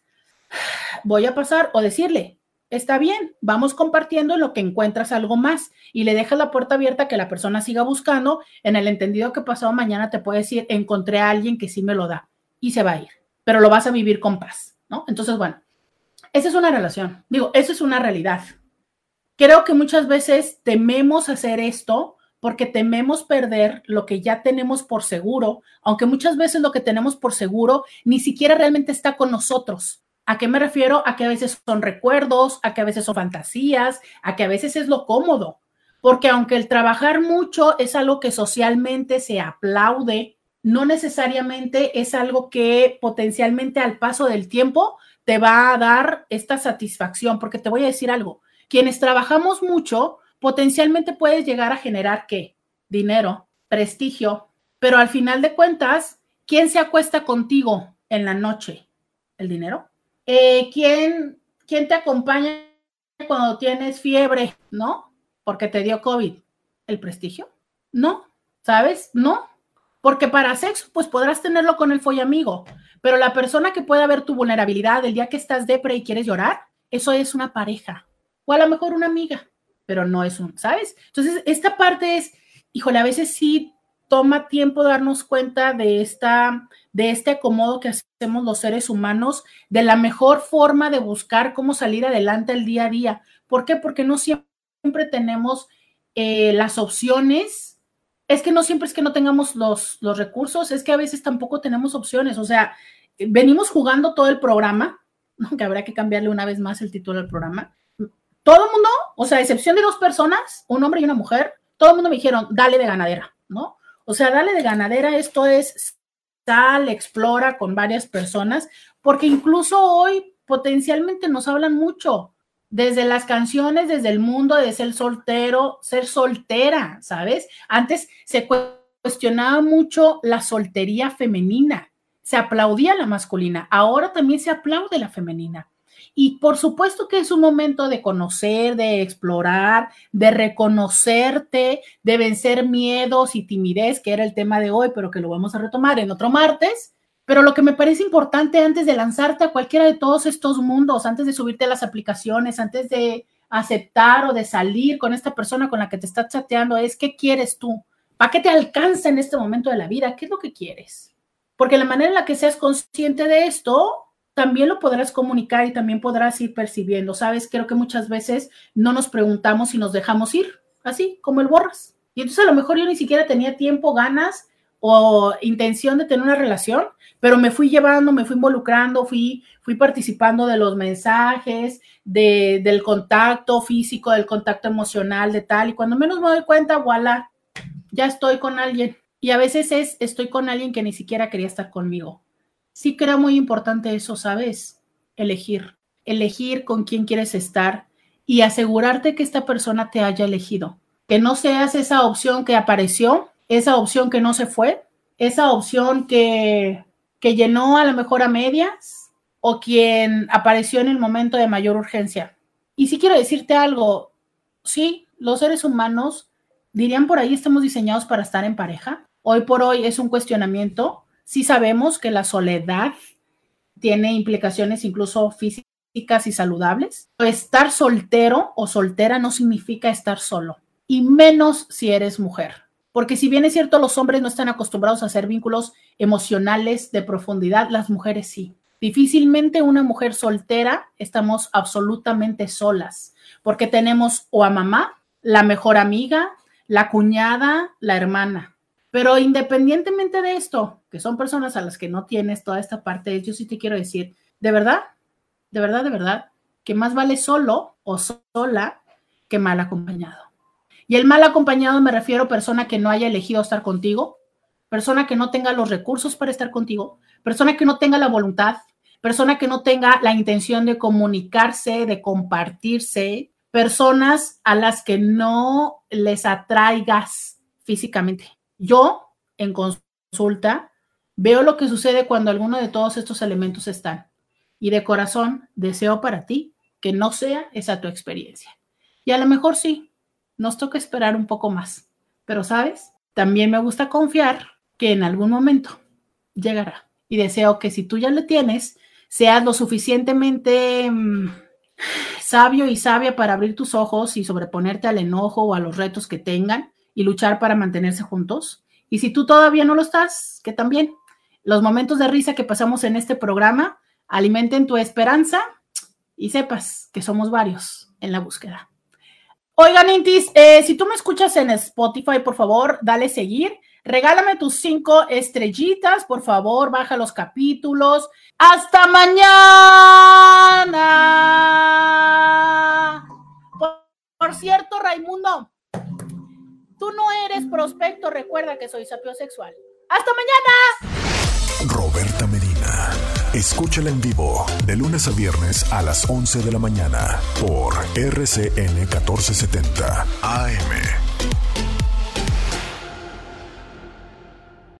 Voy a pasar o decirle, está bien, vamos compartiendo en lo que encuentras algo más y le dejas la puerta abierta que la persona siga buscando en el entendido que pasado mañana te puede decir, encontré a alguien que sí me lo da y se va a ir, pero lo vas a vivir con paz, ¿no? Entonces, bueno, esa es una relación, digo, eso es una realidad. Creo que muchas veces tememos hacer esto porque tememos perder lo que ya tenemos por seguro, aunque muchas veces lo que tenemos por seguro ni siquiera realmente está con nosotros. ¿A qué me refiero? A que a veces son recuerdos, a que a veces son fantasías, a que a veces es lo cómodo. Porque aunque el trabajar mucho es algo que socialmente se aplaude, no necesariamente es algo que potencialmente al paso del tiempo te va a dar esta satisfacción. Porque te voy a decir algo, quienes trabajamos mucho, potencialmente puedes llegar a generar qué? Dinero, prestigio, pero al final de cuentas, ¿quién se acuesta contigo en la noche? ¿El dinero? Eh, ¿quién, ¿Quién te acompaña cuando tienes fiebre? ¿No? Porque te dio COVID. ¿El prestigio? No, ¿sabes? No. Porque para sexo, pues podrás tenerlo con el follamigo, pero la persona que pueda ver tu vulnerabilidad el día que estás depre y quieres llorar, eso es una pareja. O a lo mejor una amiga, pero no es un, ¿sabes? Entonces, esta parte es, híjole, a veces sí toma tiempo darnos cuenta de, esta, de este acomodo que hacemos los seres humanos, de la mejor forma de buscar cómo salir adelante el día a día. ¿Por qué? Porque no siempre tenemos eh, las opciones. Es que no siempre es que no tengamos los, los recursos, es que a veces tampoco tenemos opciones. O sea, venimos jugando todo el programa, que habrá que cambiarle una vez más el título del programa. Todo el mundo, o sea, a excepción de dos personas, un hombre y una mujer, todo el mundo me dijeron, dale de ganadera, ¿no? O sea, dale de ganadera, esto es sal, explora con varias personas, porque incluso hoy potencialmente nos hablan mucho, desde las canciones, desde el mundo de ser soltero, ser soltera, ¿sabes? Antes se cuestionaba mucho la soltería femenina. Se aplaudía la masculina, ahora también se aplaude la femenina. Y por supuesto que es un momento de conocer, de explorar, de reconocerte, de vencer miedos y timidez, que era el tema de hoy, pero que lo vamos a retomar en otro martes. Pero lo que me parece importante antes de lanzarte a cualquiera de todos estos mundos, antes de subirte a las aplicaciones, antes de aceptar o de salir con esta persona con la que te estás chateando, es qué quieres tú, para qué te alcanza en este momento de la vida, qué es lo que quieres. Porque la manera en la que seas consciente de esto, también lo podrás comunicar y también podrás ir percibiendo. Sabes, creo que muchas veces no nos preguntamos y nos dejamos ir, así como el borras. Y entonces a lo mejor yo ni siquiera tenía tiempo, ganas o intención de tener una relación, pero me fui llevando, me fui involucrando, fui, fui participando de los mensajes, de, del contacto físico, del contacto emocional, de tal, y cuando menos me doy cuenta, voilà, ya estoy con alguien. Y a veces es, estoy con alguien que ni siquiera quería estar conmigo sí creo muy importante eso, ¿sabes? Elegir, elegir con quién quieres estar y asegurarte que esta persona te haya elegido. Que no seas esa opción que apareció, esa opción que no se fue, esa opción que, que llenó a lo mejor a medias o quien apareció en el momento de mayor urgencia. Y sí quiero decirte algo, sí, los seres humanos, dirían por ahí, estamos diseñados para estar en pareja. Hoy por hoy es un cuestionamiento Sí sabemos que la soledad tiene implicaciones incluso físicas y saludables. Estar soltero o soltera no significa estar solo, y menos si eres mujer. Porque si bien es cierto, los hombres no están acostumbrados a hacer vínculos emocionales de profundidad, las mujeres sí. Difícilmente una mujer soltera estamos absolutamente solas, porque tenemos o a mamá, la mejor amiga, la cuñada, la hermana. Pero independientemente de esto, que son personas a las que no tienes toda esta parte, yo sí te quiero decir, de verdad, de verdad, de verdad, que más vale solo o sola que mal acompañado. Y el mal acompañado me refiero a persona que no haya elegido estar contigo, persona que no tenga los recursos para estar contigo, persona que no tenga la voluntad, persona que no tenga la intención de comunicarse, de compartirse, personas a las que no les atraigas físicamente. Yo, en consulta, veo lo que sucede cuando alguno de todos estos elementos están. Y de corazón deseo para ti que no sea esa tu experiencia. Y a lo mejor sí, nos toca esperar un poco más. Pero, ¿sabes? También me gusta confiar que en algún momento llegará. Y deseo que si tú ya lo tienes, seas lo suficientemente mm, sabio y sabia para abrir tus ojos y sobreponerte al enojo o a los retos que tengan y luchar para mantenerse juntos. Y si tú todavía no lo estás, que también los momentos de risa que pasamos en este programa alimenten tu esperanza y sepas que somos varios en la búsqueda. Oigan, Intis, eh, si tú me escuchas en Spotify, por favor, dale seguir. Regálame tus cinco estrellitas, por favor, baja los capítulos. Hasta mañana. por cierto, Raimundo, Tú no eres prospecto, recuerda que soy sapiosexual. ¡Hasta mañana! Roberta Medina. Escúchala en vivo de lunes a viernes a las 11 de la mañana por RCN 1470 AM.